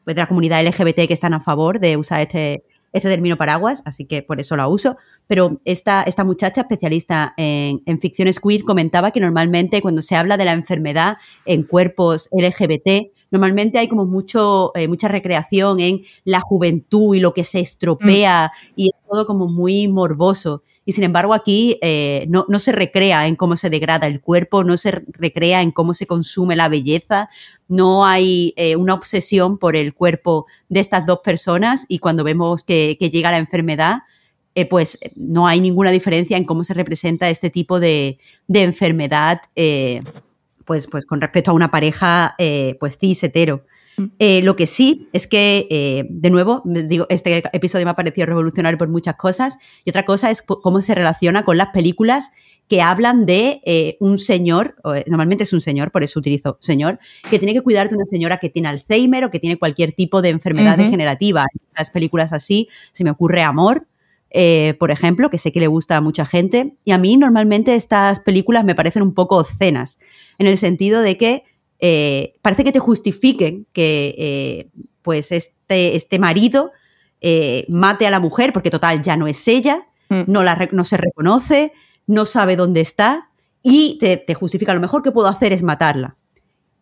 de la comunidad LGBT que están a favor de usar este este término paraguas, así que por eso la uso. Pero esta, esta muchacha especialista en, ficciones queer comentaba que normalmente cuando se habla de la enfermedad en cuerpos LGBT, normalmente hay como mucho, eh, mucha recreación en la juventud y lo que se estropea mm. y es todo como muy morboso. Y sin embargo aquí eh, no, no, se recrea en cómo se degrada el cuerpo, no se recrea en cómo se consume la belleza, no hay eh, una obsesión por el cuerpo de estas dos personas y cuando vemos que, llega la enfermedad, eh, pues no hay ninguna diferencia en cómo se representa este tipo de, enfermedad pues, pues con respecto a una pareja pues cis hetero. Mm. Eh, lo que sí es que, eh, de nuevo, digo, este episodio me ha parecido revolucionario por muchas cosas. Y otra cosa es cómo se relaciona con las películas que hablan de eh, un señor, normalmente es un señor, por eso utilizo señor, que tiene que cuidar de una señora que tiene Alzheimer o que tiene cualquier tipo de enfermedad degenerativa. En las películas así se me ocurre Amor, por ejemplo, que sé que le gusta a mucha gente. Y a mí normalmente estas películas me parecen un poco obscenas, en el sentido de que eh, parece que te justifiquen que eh, pues este, este marido eh, mate a la mujer, porque total, ya no es ella, mm. no, la, no se reconoce, no sabe dónde está y te, justifica lo mejor que puedo hacer es matarla.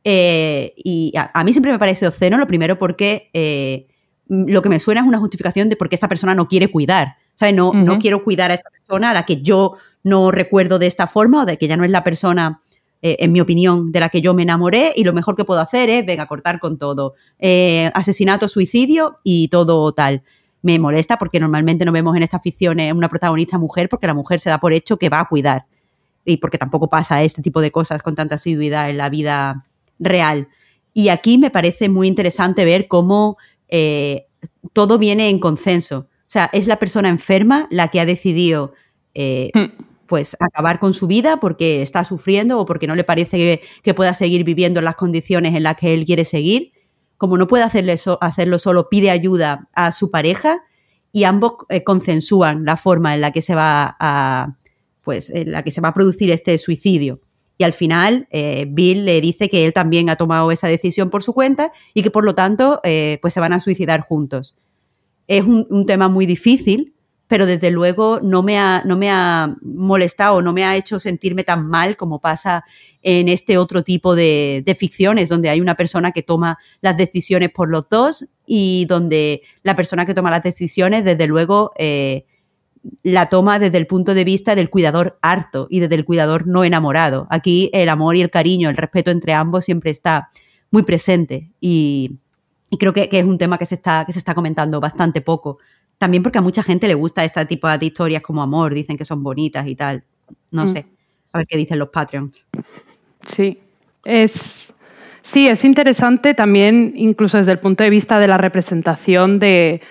y a, mí siempre me parece obsceno, lo primero porque lo que me suena es una justificación de por qué esta persona no quiere cuidar. ¿Sabes? No, no quiero cuidar a esta persona a la que yo no recuerdo de esta forma o de que ya no es la persona eh, en mi opinión, de la que yo me enamoré y lo mejor que puedo hacer es, venga, cortar con todo. Eh, asesinato, suicidio y todo tal. Me molesta porque normalmente no vemos en estas ficciones una protagonista mujer porque la mujer se da por hecho que va a cuidar y porque tampoco pasa este tipo de cosas con tanta asiduidad en la vida real. Y aquí me parece muy interesante ver cómo eh, todo viene en consenso. O sea, es la persona enferma la que ha decidido hmm pues acabar con su vida porque está sufriendo o porque no le parece que, pueda seguir viviendo en las condiciones en las que él quiere seguir. Como no puede hacerle hacerlo solo, pide ayuda a su pareja y ambos eh, consensúan la forma en la que se va a pues en la que se va a producir este suicidio. Y al final, eh, Bill le dice que él también ha tomado esa decisión por su cuenta y que por lo tanto, eh, pues se van a suicidar juntos. Es un tema muy difícil pero desde luego no me ha, no me ha molestado, no me ha hecho sentirme tan mal como pasa en este otro tipo de, ficciones, donde hay una persona que toma las decisiones por los dos y donde la persona que toma las decisiones, desde luego, eh, la toma desde el punto de vista del cuidador harto y desde el cuidador no enamorado. Aquí el amor y el cariño, el respeto entre ambos siempre está muy presente y, creo que, que, es un tema que se, está, que se está comentando bastante poco. También porque a mucha gente le gusta este tipo de historias como amor, dicen que son bonitas y tal. No mm. sé. A ver qué dicen los Patreons. Sí. Es. Sí, es interesante también, incluso desde el punto de vista de la representación de,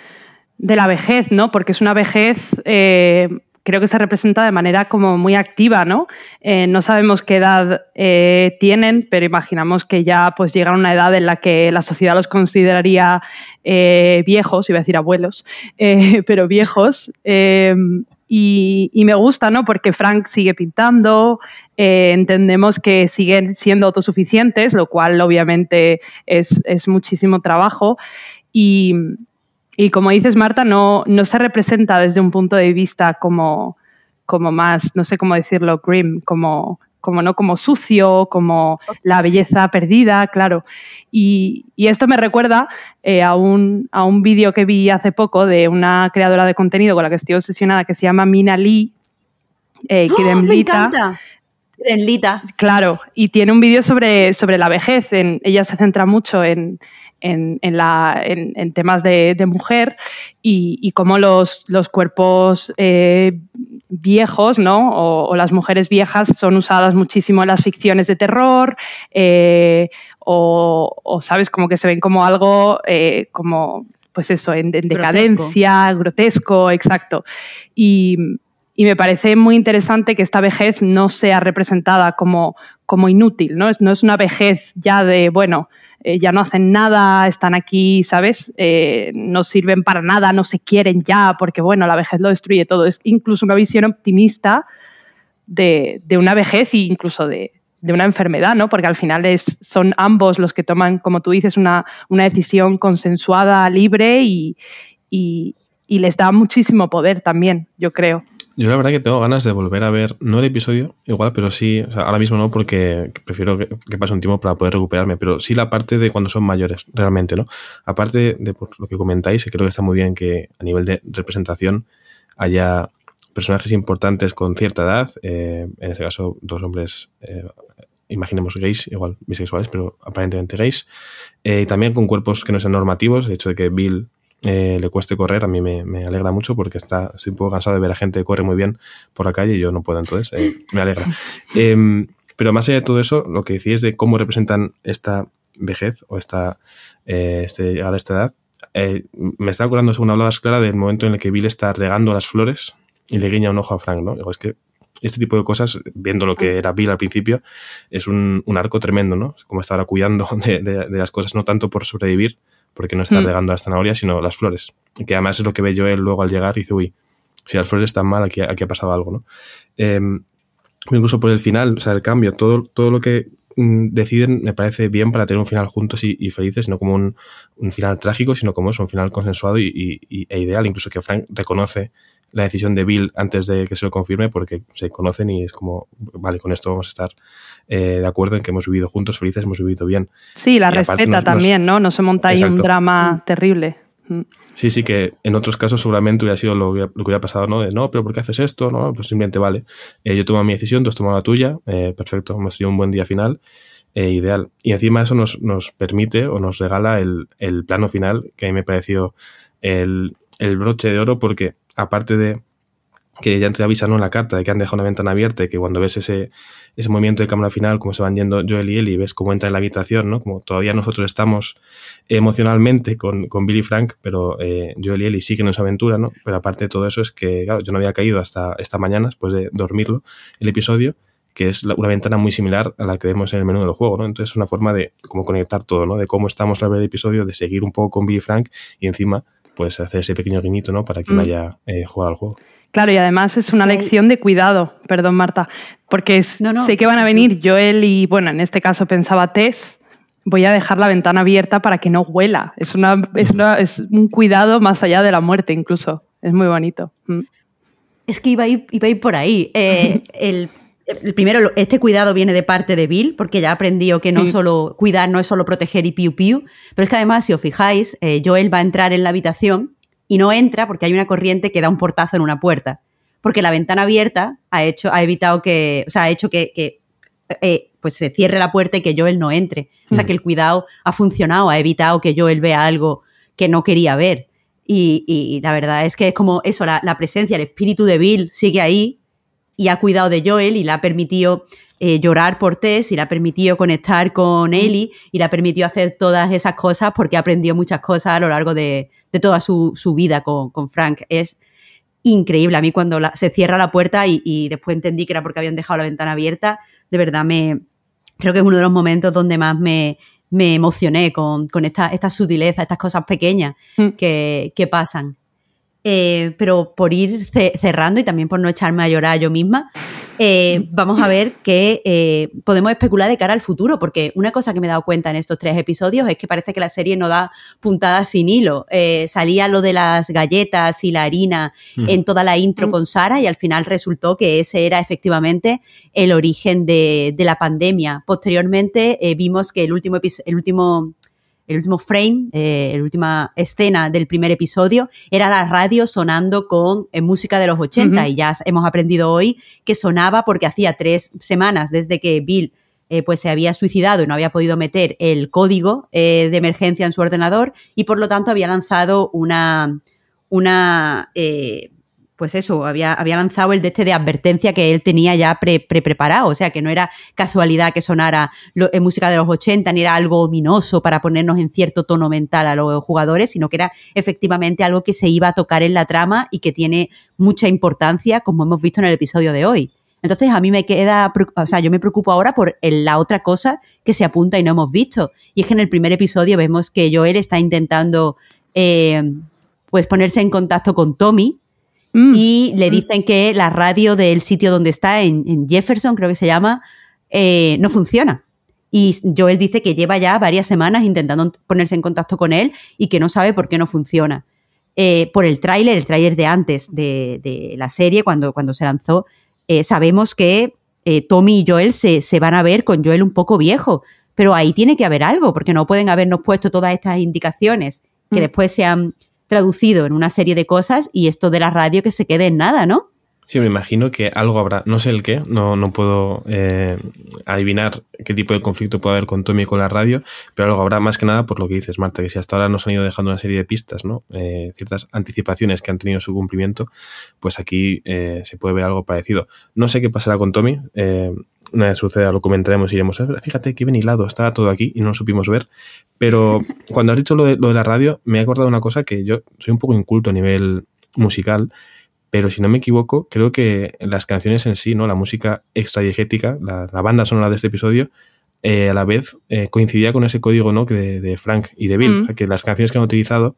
la vejez, ¿no? Porque es una vejez eh, creo que se representa de manera como muy activa, ¿no? Eh, no sabemos qué edad eh, tienen, pero imaginamos que ya pues llegan a una edad en la que la sociedad los consideraría eh, viejos, iba a decir abuelos, pero viejos. Y, me gusta, ¿no? Porque Frank sigue pintando, entendemos que siguen siendo autosuficientes, lo cual obviamente es, es muchísimo trabajo. Y, y como dices, Marta, no, no se representa desde un punto de vista como, como más, no sé cómo decirlo, grim, como, como no como sucio, como la belleza perdida, claro. Y, esto me recuerda eh, a un, a un vídeo que vi hace poco de una creadora de contenido con la que estoy obsesionada que se llama Mina Lee, eh, ¡Oh, me encanta. Lita. Claro, y tiene un vídeo sobre, sobre la vejez. ella se centra mucho en, en, la, en, temas de, mujer y, cómo los, los cuerpos eh, viejos ¿no? O, las mujeres viejas son usadas muchísimo en las ficciones de terror eh, o, sabes, como que se ven como algo eh, como, pues eso, en, decadencia, grotesco, exacto. Y, y, me parece muy interesante que esta vejez no sea representada como, como inútil, ¿no? no es una vejez ya de, bueno, eh, ya no hacen nada, están aquí, ¿sabes? Eh, no sirven para nada, no se quieren ya, porque bueno, la vejez lo destruye todo. Es incluso una visión optimista de, una vejez e incluso de, una enfermedad, ¿no? Porque al final es, son ambos los que toman, como tú dices, una, decisión consensuada, libre y, y les da muchísimo poder también, yo creo. Yo la verdad que tengo ganas de volver a ver, no el episodio, igual, pero sí, ahora mismo no, porque prefiero que, pase un tiempo para poder recuperarme, pero sí la parte de cuando son mayores, realmente, ¿no? Aparte de lo que comentáis, creo que está muy bien que a nivel de representación haya personajes importantes con cierta edad, eh, en este caso dos hombres, eh, imaginemos gays, igual bisexuales, pero aparentemente gays, eh, y también con cuerpos que no sean normativos, el hecho de que Bill eh, le cueste correr, a mí me, alegra mucho porque está, estoy un poco cansado de ver a gente que corre muy bien por la calle y yo no puedo, entonces eh, me alegra. Em, pero más allá de todo eso, lo que decís de cómo representan esta vejez o esta, eh, este, llegar a esta edad, me está acordando, según hablabas, Clara, del momento en el que Bill está regando las flores y le guiña un ojo a Frank, ¿no? Digo, es que este tipo de cosas, viendo lo que era Bill al principio, es un, arco tremendo, ¿no? Como estar cuidando de, de, las cosas, no tanto por sobrevivir, porque no está mm. regando las zanahorias, sino las flores. Que además es lo que ve Joel luego al llegar y dice, uy, si las flores están mal, aquí, aquí ha pasado algo, ¿no? Em, incluso por el final, o sea, el cambio, todo, todo lo que mm, deciden me parece bien para tener un final juntos y, felices, no como un, final trágico, sino como es un final consensuado y, e ideal. Incluso que Frank reconoce la decisión de Bill antes de que se lo confirme porque se conocen y es como, vale, con esto vamos a estar eh, de acuerdo en que hemos vivido juntos, felices, hemos vivido bien. Sí, la respeta también, ¿no? No se monta ahí un drama mm. terrible. Sí, sí, que en otros casos seguramente hubiera sido lo, que hubiera pasado, ¿no? De, no, pero ¿por qué haces esto? No, pues simplemente vale. Eh, yo tomo mi decisión, tú has tomado la tuya, eh, perfecto, hemos tenido un buen día final, ideal. Y encima eso nos, nos permite o nos regala el, el, plano final, que a mí me pareció el, el broche de oro, porque aparte de que ya te avisan en la carta de que han dejado una ventana abierta y que cuando ves ese, ese movimiento de cámara final, como se van yendo Joel y Ellie, ves cómo entra en la habitación, ¿no? Como todavía nosotros estamos emocionalmente con, con Billy Frank, pero eh, Joel y Ellie siguen en su aventura, ¿no? Pero aparte de todo eso es que, claro, yo no había caído hasta esta mañana, después de dormirlo, el episodio, que es una ventana muy similar a la que vemos en el menú del juego, ¿no? Entonces es una forma de como conectar todo, ¿no? De cómo estamos la ver el episodio, de seguir un poco con Billy Frank y encima pues hacer ese pequeño guiñito, ¿no? Para que mm. haya eh, jugado al juego. Claro, y además es, una lección de cuidado, perdón Marta, porque sé que van a venir Joel y, bueno, en este caso pensaba Tess, voy a dejar la ventana abierta para que no huela. Es, una, es, un cuidado más allá de la muerte incluso. Es muy bonito. Mm. Es que iba a ir, iba a ir por ahí. Eh, el, primero, este cuidado viene de parte de Bill, porque ya aprendió que no solo cuidar no es solo proteger y piu piu, pero es que además, si os fijáis, eh, Joel va a entrar en la habitación y no entra porque hay una corriente que da un portazo en una puerta. Porque la ventana abierta ha hecho, ha evitado que, o sea, ha hecho que, eh, pues se cierre la puerta y que Joel no entre. O sea, mm. que el cuidado ha funcionado, ha evitado que Joel vea algo que no quería ver. Y, la verdad es que es como eso, la, la, presencia, el espíritu de Bill sigue ahí y ha cuidado de Joel y le ha permitido eh, llorar por Tess y le ha permitido conectar con Ellie y le ha permitido hacer todas esas cosas porque ha aprendido muchas cosas a lo largo de, toda su, vida con, Frank. Es increíble. A mí cuando se cierra la puerta y, después entendí que era porque habían dejado la ventana abierta, de verdad me creo que es uno de los momentos donde más me, emocioné con, esta, esta, sutileza, estas cosas pequeñas mm. que, pasan. Eh, pero por ir cerrando y también por no echarme a llorar yo misma, eh, vamos a ver que eh, podemos especular de cara al futuro, porque una cosa que me he dado cuenta en estos tres episodios es que parece que la serie no da puntadas sin hilo. salía lo de las galletas y la harina mm. en toda la intro mm. con Sara y al final resultó que ese era efectivamente el origen de, de la pandemia. Posteriormente vimos que el último, el último el último frame, eh, la última escena del primer episodio, era la radio sonando con eh, música de los 80 y ya hemos aprendido hoy que sonaba porque hacía tres semanas desde que Bill eh, pues se había suicidado y no había podido meter el código de emergencia en su ordenador y por lo tanto había lanzado una, una pues eso, había, lanzado el de este de advertencia que él tenía ya pre, preparado, o sea que no era casualidad que sonara en música de los 80, ni era algo ominoso para ponernos en cierto tono mental a los jugadores, sino que era efectivamente algo que se iba a tocar en la trama y que tiene mucha importancia, como hemos visto en el episodio de hoy. Entonces a mí me queda, o sea, yo me preocupo ahora por la otra cosa que se apunta y no hemos visto. Y es que en el primer episodio vemos que Joel está intentando, eh, pues, ponerse en contacto con Tommy, Mm. y le mm. dicen que la radio del sitio donde está, en, Jefferson, creo que se llama, eh, no funciona. Y Joel dice que lleva ya varias semanas intentando ponerse en contacto con él y que no sabe por qué no funciona. Eh, por el tráiler, el tráiler de antes de, la serie, cuando, cuando se lanzó, eh, sabemos que Tommy y Joel se, se, van a ver con Joel un poco viejo, pero ahí tiene que haber algo, porque no pueden habernos puesto todas estas indicaciones que mm. después se han traducido en una serie de cosas y esto de la radio que se quede en nada, ¿no? Sí, me imagino que algo habrá, no sé el qué, no, no puedo eh, adivinar qué tipo de conflicto puede haber con Tommy y con la radio, pero algo habrá más que nada por lo que dices, Marta, que si hasta ahora nos han ido dejando una serie de pistas, ¿no? Eh, ciertas anticipaciones que han tenido su cumplimiento, pues aquí eh, se puede ver algo parecido. No sé qué pasará con Tommy, una vez suceda lo comentaremos y iremos, fíjate que bien hilado, estaba todo aquí y no lo supimos ver, pero cuando has dicho lo de, lo de la radio, me he acordado de una cosa que yo soy un poco inculto a nivel musical, pero si no me equivoco, creo que las canciones en sí, ¿no? La música extradiegética, la, la banda sonora de este episodio, eh, a la vez eh, coincidía con ese código ¿no? de, de Frank y de Bill, mm. que las canciones que han utilizado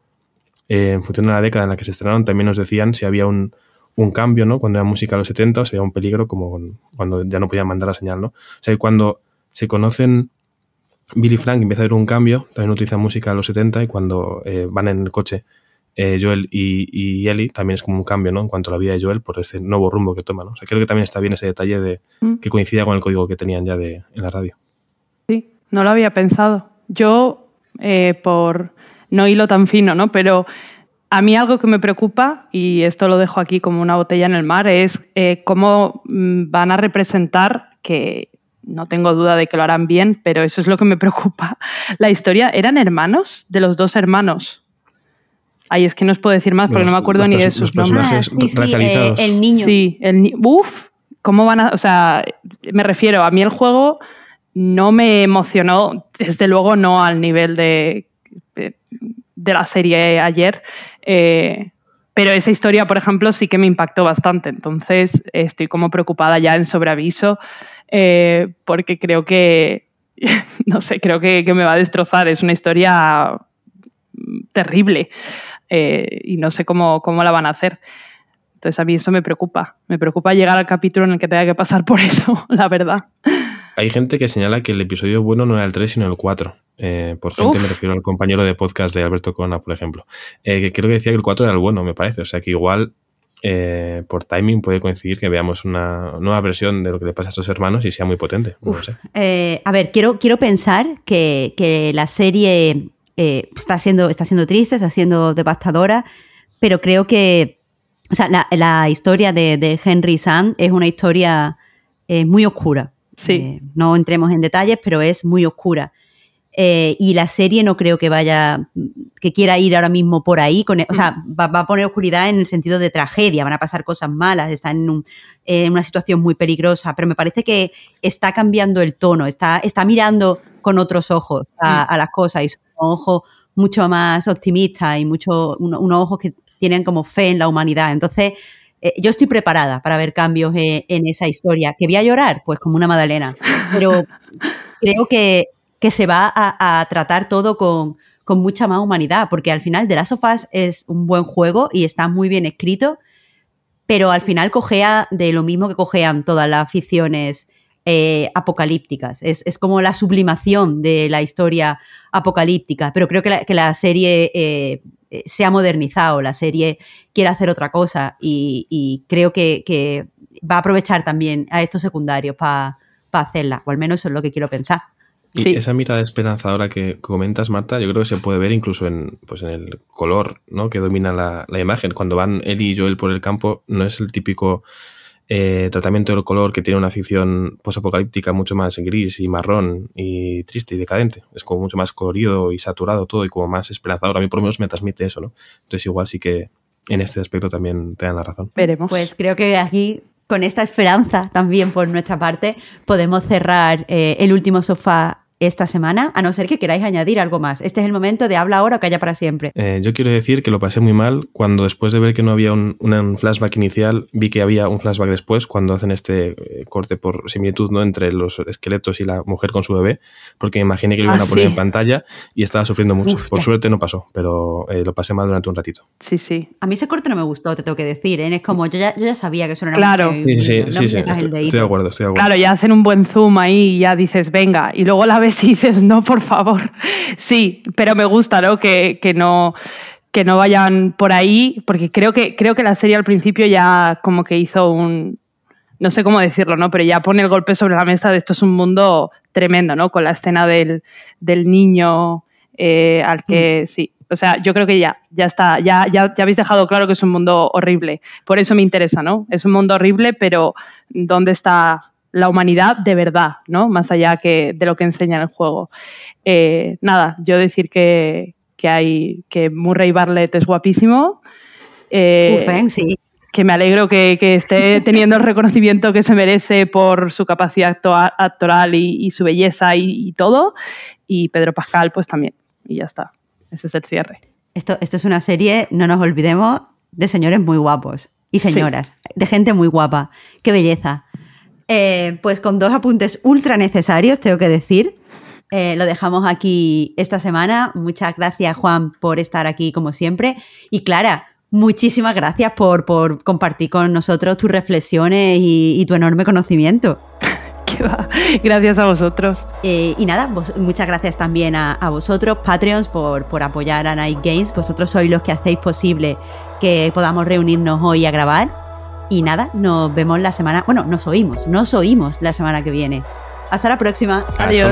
eh, en función de la década en la que se estrenaron también nos decían si había un, un cambio, ¿no? Cuando era música a los 70 o si había un peligro como cuando ya no podían mandar la señal, ¿no? O sea, cuando se conocen Billy Frank empieza a haber un cambio, también utilizan música a los 70 y cuando van en el coche eh, Joel y, y, Ellie también es como un cambio, ¿no? En cuanto a la vida de Joel por ese nuevo rumbo que toma, ¿no? O sea, creo que también está bien ese detalle de mm. que coincida con el código que tenían ya de, en la radio. Sí, no lo había pensado. Yo, eh, por no hilo tan fino, ¿no? Pero a mí algo que me preocupa, y esto lo dejo aquí como una botella en el mar, es eh, cómo mm, van a representar que no tengo duda de que lo harán bien, pero eso es lo que me preocupa. La historia, ¿eran hermanos? De los dos hermanos. Ay, es que no os puedo decir más porque no me acuerdo ni de sus nombres. Ah, sí, sí, eh, el niño. Sí, el Uf, ¿cómo van a.? O sea, me refiero, a mí el juego no me emocionó, desde luego no al nivel de, de, la serie ayer. Eh, pero esa historia, por ejemplo, sí que me impactó bastante. Entonces, estoy como preocupada ya en sobreaviso eh, porque creo que, no sé, creo que, que me va a destrozar. Es una historia terrible. Eh, y no sé cómo, cómo la van a hacer. Entonces a mí eso me preocupa. Me preocupa llegar al capítulo en el que tenga que pasar por eso, la verdad. Hay gente que señala que el episodio bueno no era el 3, sino el 4. Eh, por gente me refiero al compañero de podcast de Alberto Corona, por ejemplo. Eh, que creo que decía que el 4 era el bueno, me parece. O sea que igual por timing puede coincidir que veamos una nueva versión de lo que le pasa a estos hermanos y sea muy potente. a ver, quiero, quiero pensar que, que la serie eh, está, siendo, está siendo triste, está siendo devastadora, pero creo que o sea, la, historia de, Henry Sand es una historia eh, muy oscura. Sí. Eh, no entremos en detalles, pero es muy oscura. y la serie no creo que vaya, que quiera ir ahora mismo por ahí, con, o sea, va, a poner oscuridad en el sentido de tragedia, van a pasar cosas malas, está en, una situación muy peligrosa, pero me parece que está cambiando el tono, está, está mirando con otros ojos a, mm. las cosas y ojos mucho más optimistas y mucho, unos ojos que tienen como fe en la humanidad. Entonces, eh, yo estoy preparada para ver cambios en esa historia. ¿Que voy a llorar? Pues como una Madalena. Pero creo que, que se va a, tratar todo con, con mucha más humanidad, porque al final The Last of Us es un buen juego y está muy bien escrito, pero al final cogea de lo mismo que cojean todas las ficciones eh, apocalípticas. Es, como la sublimación de la historia apocalíptica, pero creo que la, serie eh, se ha modernizado, la serie quiere hacer otra cosa y, creo que, va a aprovechar también a estos secundarios para hacerla, o al menos eso es lo que quiero pensar. Y esa mirada esperanzadora que comentas, Marta, yo creo que se puede ver incluso en, pues en el color ¿no? que domina la, la imagen. Cuando van él y Joel por el campo, no es el típico eh, tratamiento del color que tiene una ficción posapocalíptica mucho más gris y marrón y triste y decadente. Es como mucho más colorido y saturado todo y como más esperanzador. A mí por lo menos me transmite eso, ¿no? Entonces igual sí que en este aspecto también te dan la razón. Veremos. Pues creo que aquí con esta esperanza también por nuestra parte podemos cerrar eh, el último sofá esta semana, a no ser que queráis añadir algo más. Este es el momento de habla ahora o calla para siempre. Eh, yo quiero decir que lo pasé muy mal cuando después de ver que no había un, flashback inicial, vi que había un flashback después, cuando hacen este eh, corte por similitud ¿no? entre los esqueletos y la mujer con su bebé, porque me imaginé que lo iban a ah, poner en pantalla y estaba sufriendo mucho. por suerte no pasó, pero eh, lo pasé mal durante un ratito. Sí, sí. A mí ese corte no me gustó, te tengo que decir. Es como, yo ya, yo ya sabía que eso era Claro. sí, sí, sí, estoy, de acuerdo, estoy de acuerdo. Claro, ya hacen un buen zoom ahí y ya dices, venga, y luego la ves y dices, no, por favor. Sí, pero me gusta, ¿no? Que, no que no vayan por ahí, porque creo que, creo que la serie al principio ya como que hizo un, no sé cómo decirlo, ¿no? Pero ya pone el golpe sobre la mesa de esto es un mundo tremendo, ¿no? Con la escena del, niño eh, al que, mm. sí, o sea, yo creo que ya, ya está, ya, ya, ya habéis dejado claro que es un mundo horrible. Por eso me interesa, ¿no? Es un mundo horrible, pero ¿dónde está la humanidad de verdad, ¿no? Más allá que de lo que enseña el juego. Eh, nada, yo decir que, hay que Murray Bartlett es guapísimo. Eh, ¿eh? sí. Que me alegro que, esté teniendo el reconocimiento que se merece por su capacidad actoral y, su belleza y, todo. Y Pedro Pascal, pues también. Y ya está. Ese es el cierre. Esto, esto es una serie, no nos olvidemos, de señores muy guapos. Y señoras, de gente muy guapa. Qué belleza. Eh, pues con dos apuntes ultra necesarios, tengo que decir. Eh, lo dejamos aquí esta semana. Muchas gracias, Juan, por estar aquí como siempre. Y Clara, muchísimas gracias por, compartir con nosotros tus reflexiones y, tu enorme conocimiento. Gracias a vosotros. Eh, y nada, muchas gracias también a, vosotros, Patreons, por, por, apoyar a Night Games. Vosotros sois los que hacéis posible que podamos reunirnos hoy a grabar. Y nada, nos vemos la semana, bueno, nos oímos, nos oímos la semana que viene. Hasta la próxima. Adiós.